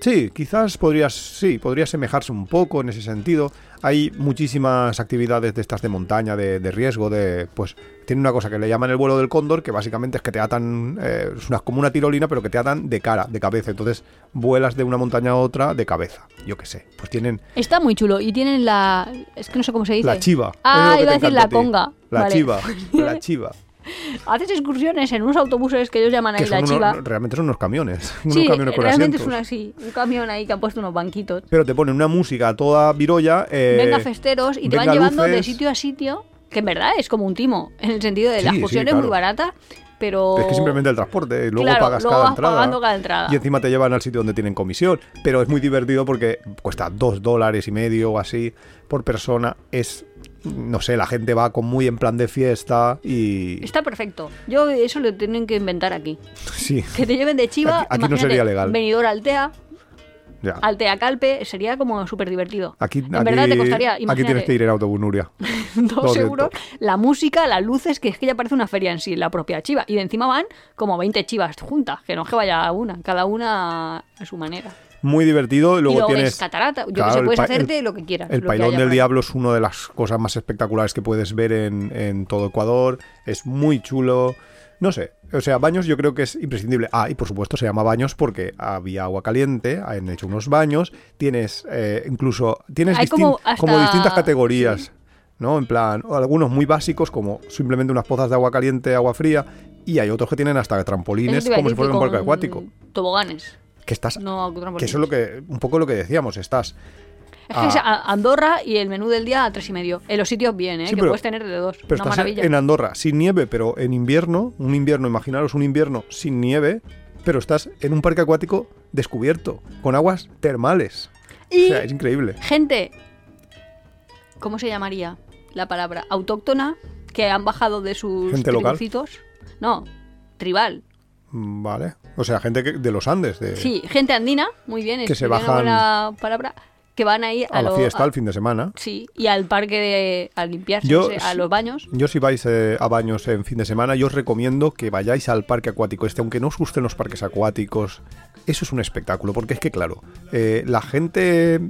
Sí, quizás podrías, sí, podría semejarse un poco en ese sentido. Hay muchísimas actividades de estas de montaña, de, de riesgo, de, pues, tiene una cosa que le llaman el vuelo del cóndor, que básicamente es que te atan, eh, es una, como una tirolina, pero que te atan de cara, de cabeza. Entonces vuelas de una montaña a otra de cabeza. Yo qué sé, pues tienen Está muy chulo y tienen la... Es que no sé cómo se dice. la chiva. Ah, iba a decir la ti. conga. La Vale. chiva, la chiva. Haces excursiones en unos autobuses que ellos llaman ahí la chiva. realmente son unos camiones. Unos sí, camiones con realmente es una un camión ahí que han puesto unos banquitos. Pero te ponen una música a toda virolla. eh, venga festeros y te van llevando de sitio a sitio, que en verdad es como un timo, en el sentido de Sí, la sí, excursión es claro. muy barata, pero... Es que simplemente el transporte, y luego Claro, pagas luego cada vas entrada. pagando cada entrada. Y encima te llevan al sitio donde tienen comisión. Pero es muy divertido porque cuesta dos dólares y medio o así por persona. Es, no sé, la gente va con muy en plan de fiesta y... Está perfecto. Yo eso lo tienen que inventar aquí. Sí, Que te lleven de chiva, Aquí- aquí no sería legal. venidor Altea, ya. Altea Calpe, sería como súper divertido. Aquí, en aquí- verdad te costaría, aquí tienes que ir en autobús, Nuria. dos euros, la música, las luces, que es que ya parece una feria en sí, la propia chiva. Y de encima van como 20 chivas juntas, que no es que vaya una, cada una a su manera. Muy divertido. y Luego luego tienes... catarata, yo Claro, que puedes hacerte el- lo que quieras. El pailón del diablo es una de las cosas más espectaculares que puedes ver en, en todo Ecuador. Es muy chulo. No sé, o sea, baños yo creo que es imprescindible. Ah, y por supuesto se llama baños porque había agua caliente, han hecho unos baños, tienes eh, incluso, tienes distin- como distintas categorías, ¿no? En plan, algunos muy básicos como simplemente unas pozas de agua caliente, agua fría, y hay otros que tienen hasta trampolines como si fuera un parque acuático. Toboganes. Que estás... No, que eso es lo que, un poco lo que decíamos, estás... Es que es Ah. Andorra y el menú del día a tres y medio. En los sitios bien, ¿eh? Sí, que pero- puedes tener de dos. Pero Una estás maravilla. en Andorra, sin nieve, pero en invierno, un invierno, imaginaros un invierno sin nieve, pero estás en un parque acuático descubierto, con aguas termales. Y O sea, es increíble. gente, ¿cómo se llamaría la palabra? Autóctona, que han bajado de sus Gente local. No, tribal. Mm, Vale. O sea, gente que- de los Andes, de, Sí, gente andina, muy bien, Que se bajan palabra, que van ahí a, a la lo- fiesta a- el fin de semana. Sí, y al parque de, a limpiarse, Yo- a los baños. Yo si vais eh, a baños en fin de semana, yo os recomiendo que vayáis al parque acuático este, aunque no os gusten los parques acuáticos. Eso es un espectáculo, porque es que claro, eh, la gente...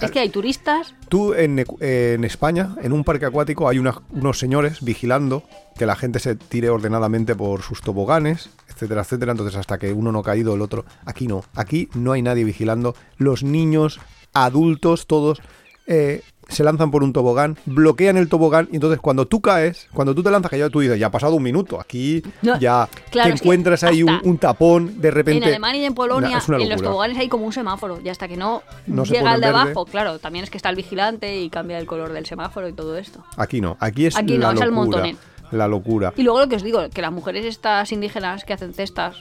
Es que hay turistas, Tú en, en España, en un parque acuático, hay una- unos señores vigilando que la gente se tire ordenadamente por sus toboganes, etcétera, etcétera. Entonces, hasta que uno no ha caído, el otro. Aquí no. Aquí no hay nadie vigilando. Los niños, adultos, todos. eh, se lanzan por un tobogán, bloquean el tobogán y entonces cuando tú caes, cuando tú te lanzas, que ya tú dices, ya ha pasado un minuto, aquí No, ya claro, te es encuentras ahí un, tapón, de repente... en Alemania y en Polonia, es en los locura. toboganes hay como un semáforo, y hasta que no, llega al de abajo, claro, también es que está el vigilante y cambia el color del semáforo y todo esto. Aquí no, aquí es Aquí la no, es al locura. La locura. Y luego lo que os digo, que las mujeres estas indígenas que hacen cestas,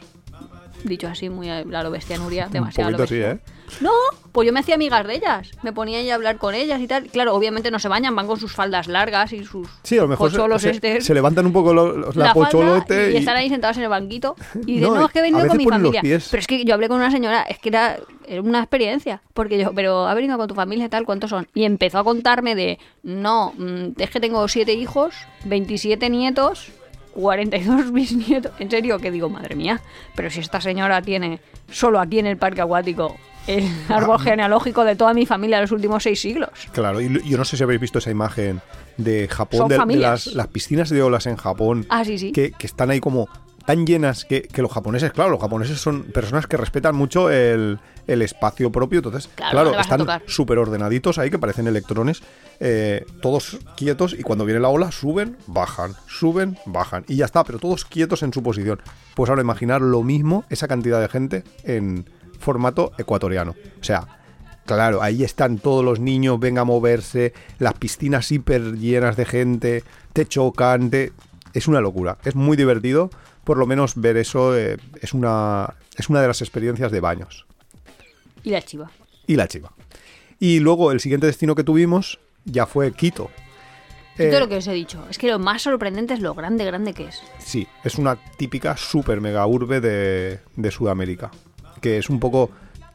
dicho así, muy a a lo bestia Nuria, demasiado lo poquito así. ¿eh? No, pues yo me hacía amigas de ellas. Me ponía ahí a hablar con ellas y tal. Claro, obviamente no se bañan, van con sus faldas largas y sus Sí, a lo mejor se, pocholos se- estes. se levantan un poco lo- los- la, la falda pocholote y, y, están ahí sentados en el banquito y dicen, No, no, es que he venido con mi los familia. Pero es que yo hablé con una señora, es que era, era una experiencia, porque yo, pero ha venido con tu familia y tal, ¿cuántos son? Y empezó a contarme de, no, mm, es que tengo siete hijos, 27 nietos, 42 bisnietos. En serio, que digo, madre mía, pero si esta señora tiene solo aquí en el parque acuático el árbol Ah. genealógico de toda mi familia de los últimos seis siglos. Claro, y yo no sé si habéis visto esa imagen de Japón, de, de las, las piscinas de olas en Japón, Ah, sí, sí. que, que están ahí como tan llenas que, que los japoneses, claro, los japoneses son personas que respetan mucho el, el espacio propio, entonces, Claro, están súper ordenaditos ahí, que parecen electrones, eh, todos quietos, y cuando viene la ola suben, bajan, suben, bajan, y ya está, pero todos quietos en su posición. Pues ahora imaginar lo mismo, esa cantidad de gente en formato ecuatoriano. O sea, Claro, ahí están todos los niños, venga a moverse, las piscinas hiper llenas de gente, te chocan, te- es una locura. Es muy divertido, por lo menos ver eso eh, es, una, es una de las experiencias de baños. Y la chiva. Y la chiva. Y luego el siguiente destino que tuvimos ya fue Quito. Todo Eh, lo que os he dicho. Es que lo más sorprendente es lo grande, grande que es. Sí, es una típica super mega urbe de, de Sudamérica. Que es un poco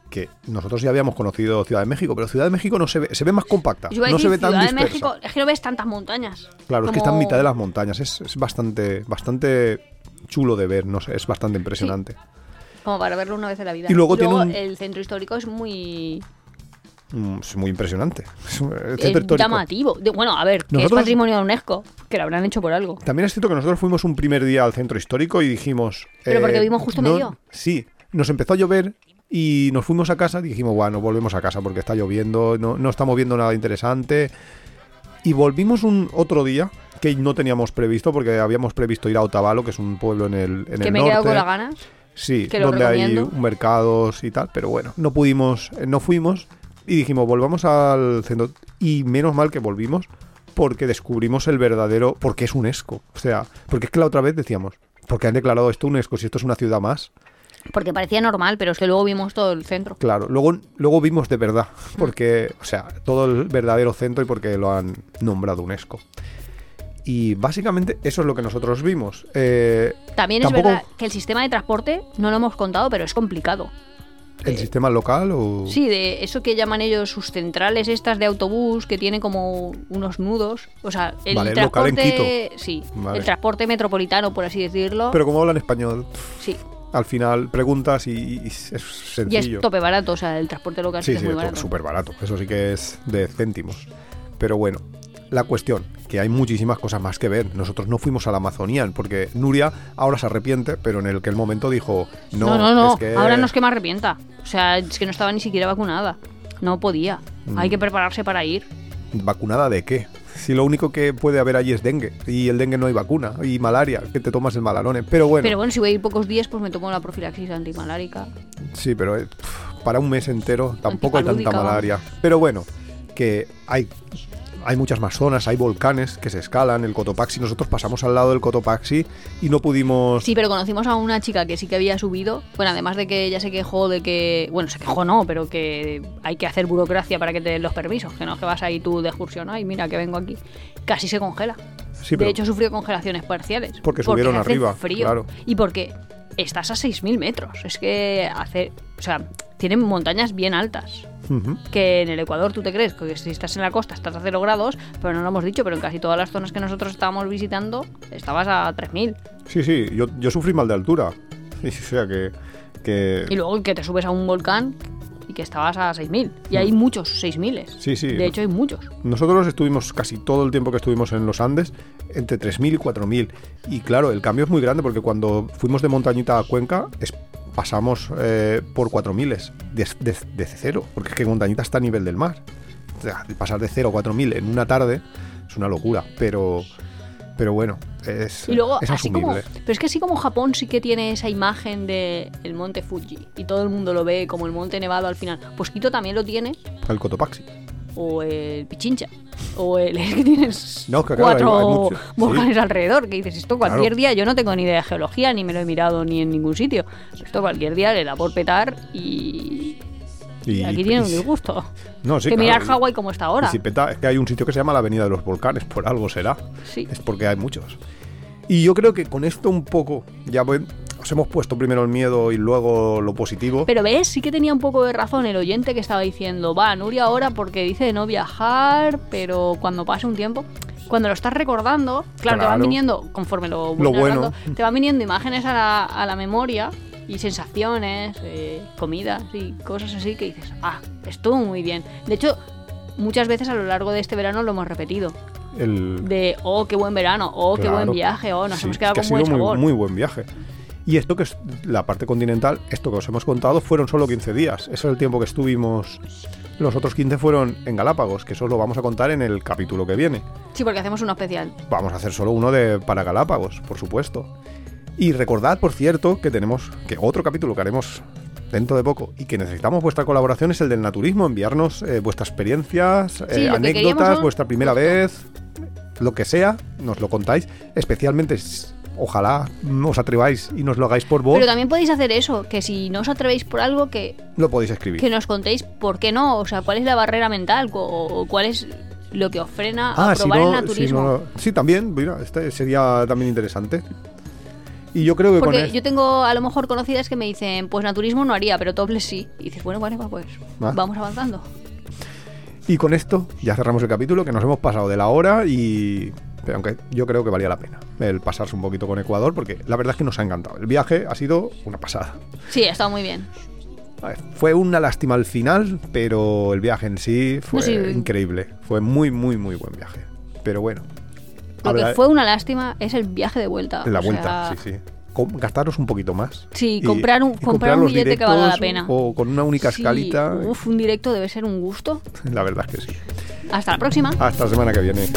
que nosotros ya habíamos conocido Ciudad de México, pero Ciudad de México no se ve, se ve más compacta. Yo no se ve tan Ciudad de dispersa. México, es que no ves tantas montañas. Claro, es que está en mitad de las montañas. Es, es bastante, bastante chulo de ver, no sé, es bastante impresionante. Como para verlo una vez en la vida. Y luego tiene un- el centro histórico es muy Mm, Es muy impresionante. Es es llamativo. De- bueno, a ver, que es patrimonio de UNESCO, que lo habrán hecho por algo. También es cierto que nosotros fuimos un primer día al centro histórico y dijimos... eh, Pero porque vimos justo no- medio. Sí, nos empezó a llover y nos fuimos a casa y dijimos, bueno, volvemos a casa porque está lloviendo, no, no estamos viendo nada interesante. Y volvimos un otro día que no teníamos previsto porque habíamos previsto ir a Otavalo, que es un pueblo en el, en que el me he norte. quedado con las ganas. Sí, donde hay mercados y tal, pero bueno, no pudimos, eh, no fuimos y dijimos, volvamos al centro. Y menos mal que volvimos porque descubrimos el verdadero, porque es UNESCO. O sea, porque es que la otra vez decíamos, porque han declarado esto UNESCO si esto es una ciudad más. Porque parecía normal, pero es que luego vimos todo el centro. Claro, luego, luego vimos de verdad, porque, o sea, todo el verdadero centro y porque lo han nombrado UNESCO. Y básicamente eso es lo que nosotros vimos. Eh, También tampoco es verdad que el sistema de transporte, no lo hemos contado, pero es complicado. el sistema local o... Sí, de eso que llaman ellos sus centrales estas de autobús que tienen como unos nudos. O sea, el Vale, local en transporte. Sí, Vale. el transporte metropolitano, por así decirlo. Pero como hablan español, sí. Al final preguntas y, y es Y es sencillo. tope barato, o sea, el transporte local sí, es muy to- barato. súper barato. Eso sí que es de céntimos. Pero bueno, la cuestión, que hay muchísimas cosas más que ver. Nosotros no fuimos al Amazonian, porque Nuria ahora se arrepiente, pero en el que el momento dijo, no, No, no, no. es que... Ahora no es que me arrepienta. O sea, es que no estaba ni siquiera vacunada. No podía. Mm. Hay que prepararse para ir. ¿Vacunada de qué? Si lo único que puede haber allí es dengue, y el dengue no hay vacuna, y malaria, que te tomas el malarone. Pero bueno, Pero bueno, si voy a ir pocos días, pues me tomo la profilaxis antimalárica. Sí, pero eh, para un mes entero tampoco hay tanta malaria. Pero bueno, que hay hay muchas más zonas, hay volcanes que se escalan, el Cotopaxi, nosotros pasamos al lado del Cotopaxi y no pudimos... Sí, pero conocimos a una chica que sí que había subido, bueno, además de que ella se quejó de que, bueno, se quejó no, pero que hay que hacer burocracia para que te den los permisos, que no es que vas ahí tú de excursión, ay, mira que vengo aquí, casi se congela. Sí, de hecho sufrió congelaciones parciales. Porque subieron hace arriba, frío. claro. Y porque estás a 6.000 metros, es que hace, o sea, tienen montañas bien altas. Que en el Ecuador tú te crees que si estás en la costa estás a 0 grados, pero no lo hemos dicho, pero en casi todas las zonas que nosotros estábamos visitando estabas a 3000. Sí, sí, yo, yo sufrí mal de altura. O sea que... que... Y luego que te subes a un volcán y que estabas a 6000. Y hay muchos 6000. Mm. Sí, sí. De hecho, hay muchos. Nosotros estuvimos casi todo el tiempo que estuvimos en los Andes entre 3.000 y 4.000. Y claro, el cambio es muy grande porque cuando fuimos de montañita a Cuenca es- pasamos eh, por 4.000 de, de, de cero, porque es que montañita está a nivel del mar. O sea, pasar de 0 a 4.000 en una tarde es una locura, pero, pero bueno, es, Y luego, es así como. asumible. Pero es que así como Japón sí que tiene esa imagen de el monte Fuji y todo el mundo lo ve como el monte nevado al final, pues Quito también lo tiene, El Cotopaxi. O el Pichincha, o el que tienes No, que claro, hay- cuatro hay mucho, sí. volcanes alrededor, que dices esto cualquier Claro. día, yo no tengo ni idea de geología, ni me lo he mirado ni en ningún sitio, esto cualquier día le da por petar y, y aquí tiene un disgusto. No, sí, que claro, mirar Hawái como está ahora. Si peta, es que hay un sitio que se llama la Avenida de los Volcanes, por algo será. Sí. Es porque hay muchos. Y yo creo que con esto un poco, ya voy- os hemos puesto primero el miedo y luego lo positivo. Pero ves, sí que tenía un poco de razón el oyente que estaba diciendo, va, Nuria ahora porque dice de no viajar, pero cuando pase un tiempo, cuando lo estás recordando, claro, te van viniendo, conforme lo, Lo bueno. te van viniendo imágenes a la, a la memoria y sensaciones, eh, comidas y cosas así que dices, ah, estuvo muy bien. De hecho, muchas veces a lo largo de este verano lo hemos repetido. el, De, oh, qué buen verano, oh, qué buen viaje, oh, nos Sí, hemos quedado que con ha buen sido sabor. muy, muy buen viaje. Y esto que es la parte continental, esto que os hemos contado, fueron solo 15 días. Ese es el tiempo que estuvimos. Los otros 15 fueron en Galápagos, que eso lo vamos a contar en el capítulo que viene. Sí, porque hacemos uno especial. Vamos a hacer solo uno de para Galápagos, por supuesto. Y recordad, por cierto, que tenemos que otro capítulo que haremos dentro de poco y que necesitamos vuestra colaboración es el del naturismo, enviarnos eh, vuestras experiencias, eh, Sí, anécdotas, vuestra primera vez, lo que sea, nos lo contáis, especialmente ojalá os atreváis y nos lo hagáis por voz, Pero también podéis hacer eso, que si no os atrevéis por algo, que, lo podéis escribir. que nos contéis por qué no, o sea, cuál es la barrera mental o, cuál es lo que os frena a Ah, si probar el si naturismo. no- sí, también, mira, este sería también interesante. Y yo creo que Porque yo tengo a lo mejor conocidas que me dicen, pues naturismo no haría, pero topless sí. Y dices, bueno, vale, va, pues Ah. vamos avanzando. Y con esto ya cerramos el capítulo, que nos hemos pasado de la hora y... Pero aunque yo creo que valía la pena el pasarse un poquito con Ecuador, porque la verdad es que nos ha encantado. El viaje ha sido una pasada. Sí, ha estado muy bien. Ver, Fue una lástima al final, pero el viaje en sí fue No, sí. increíble. Fue muy, muy, muy buen viaje. Pero bueno. Lo que fue una lástima es el viaje de vuelta. la vuelta, sea, sí, sí. Gastaros un poquito más. Sí, comprar un- comprar un los billete que valga la pena. O con una única sí, escalita. Uf, un directo debe ser un gusto. La verdad es que sí. Hasta la próxima. Hasta la semana que viene.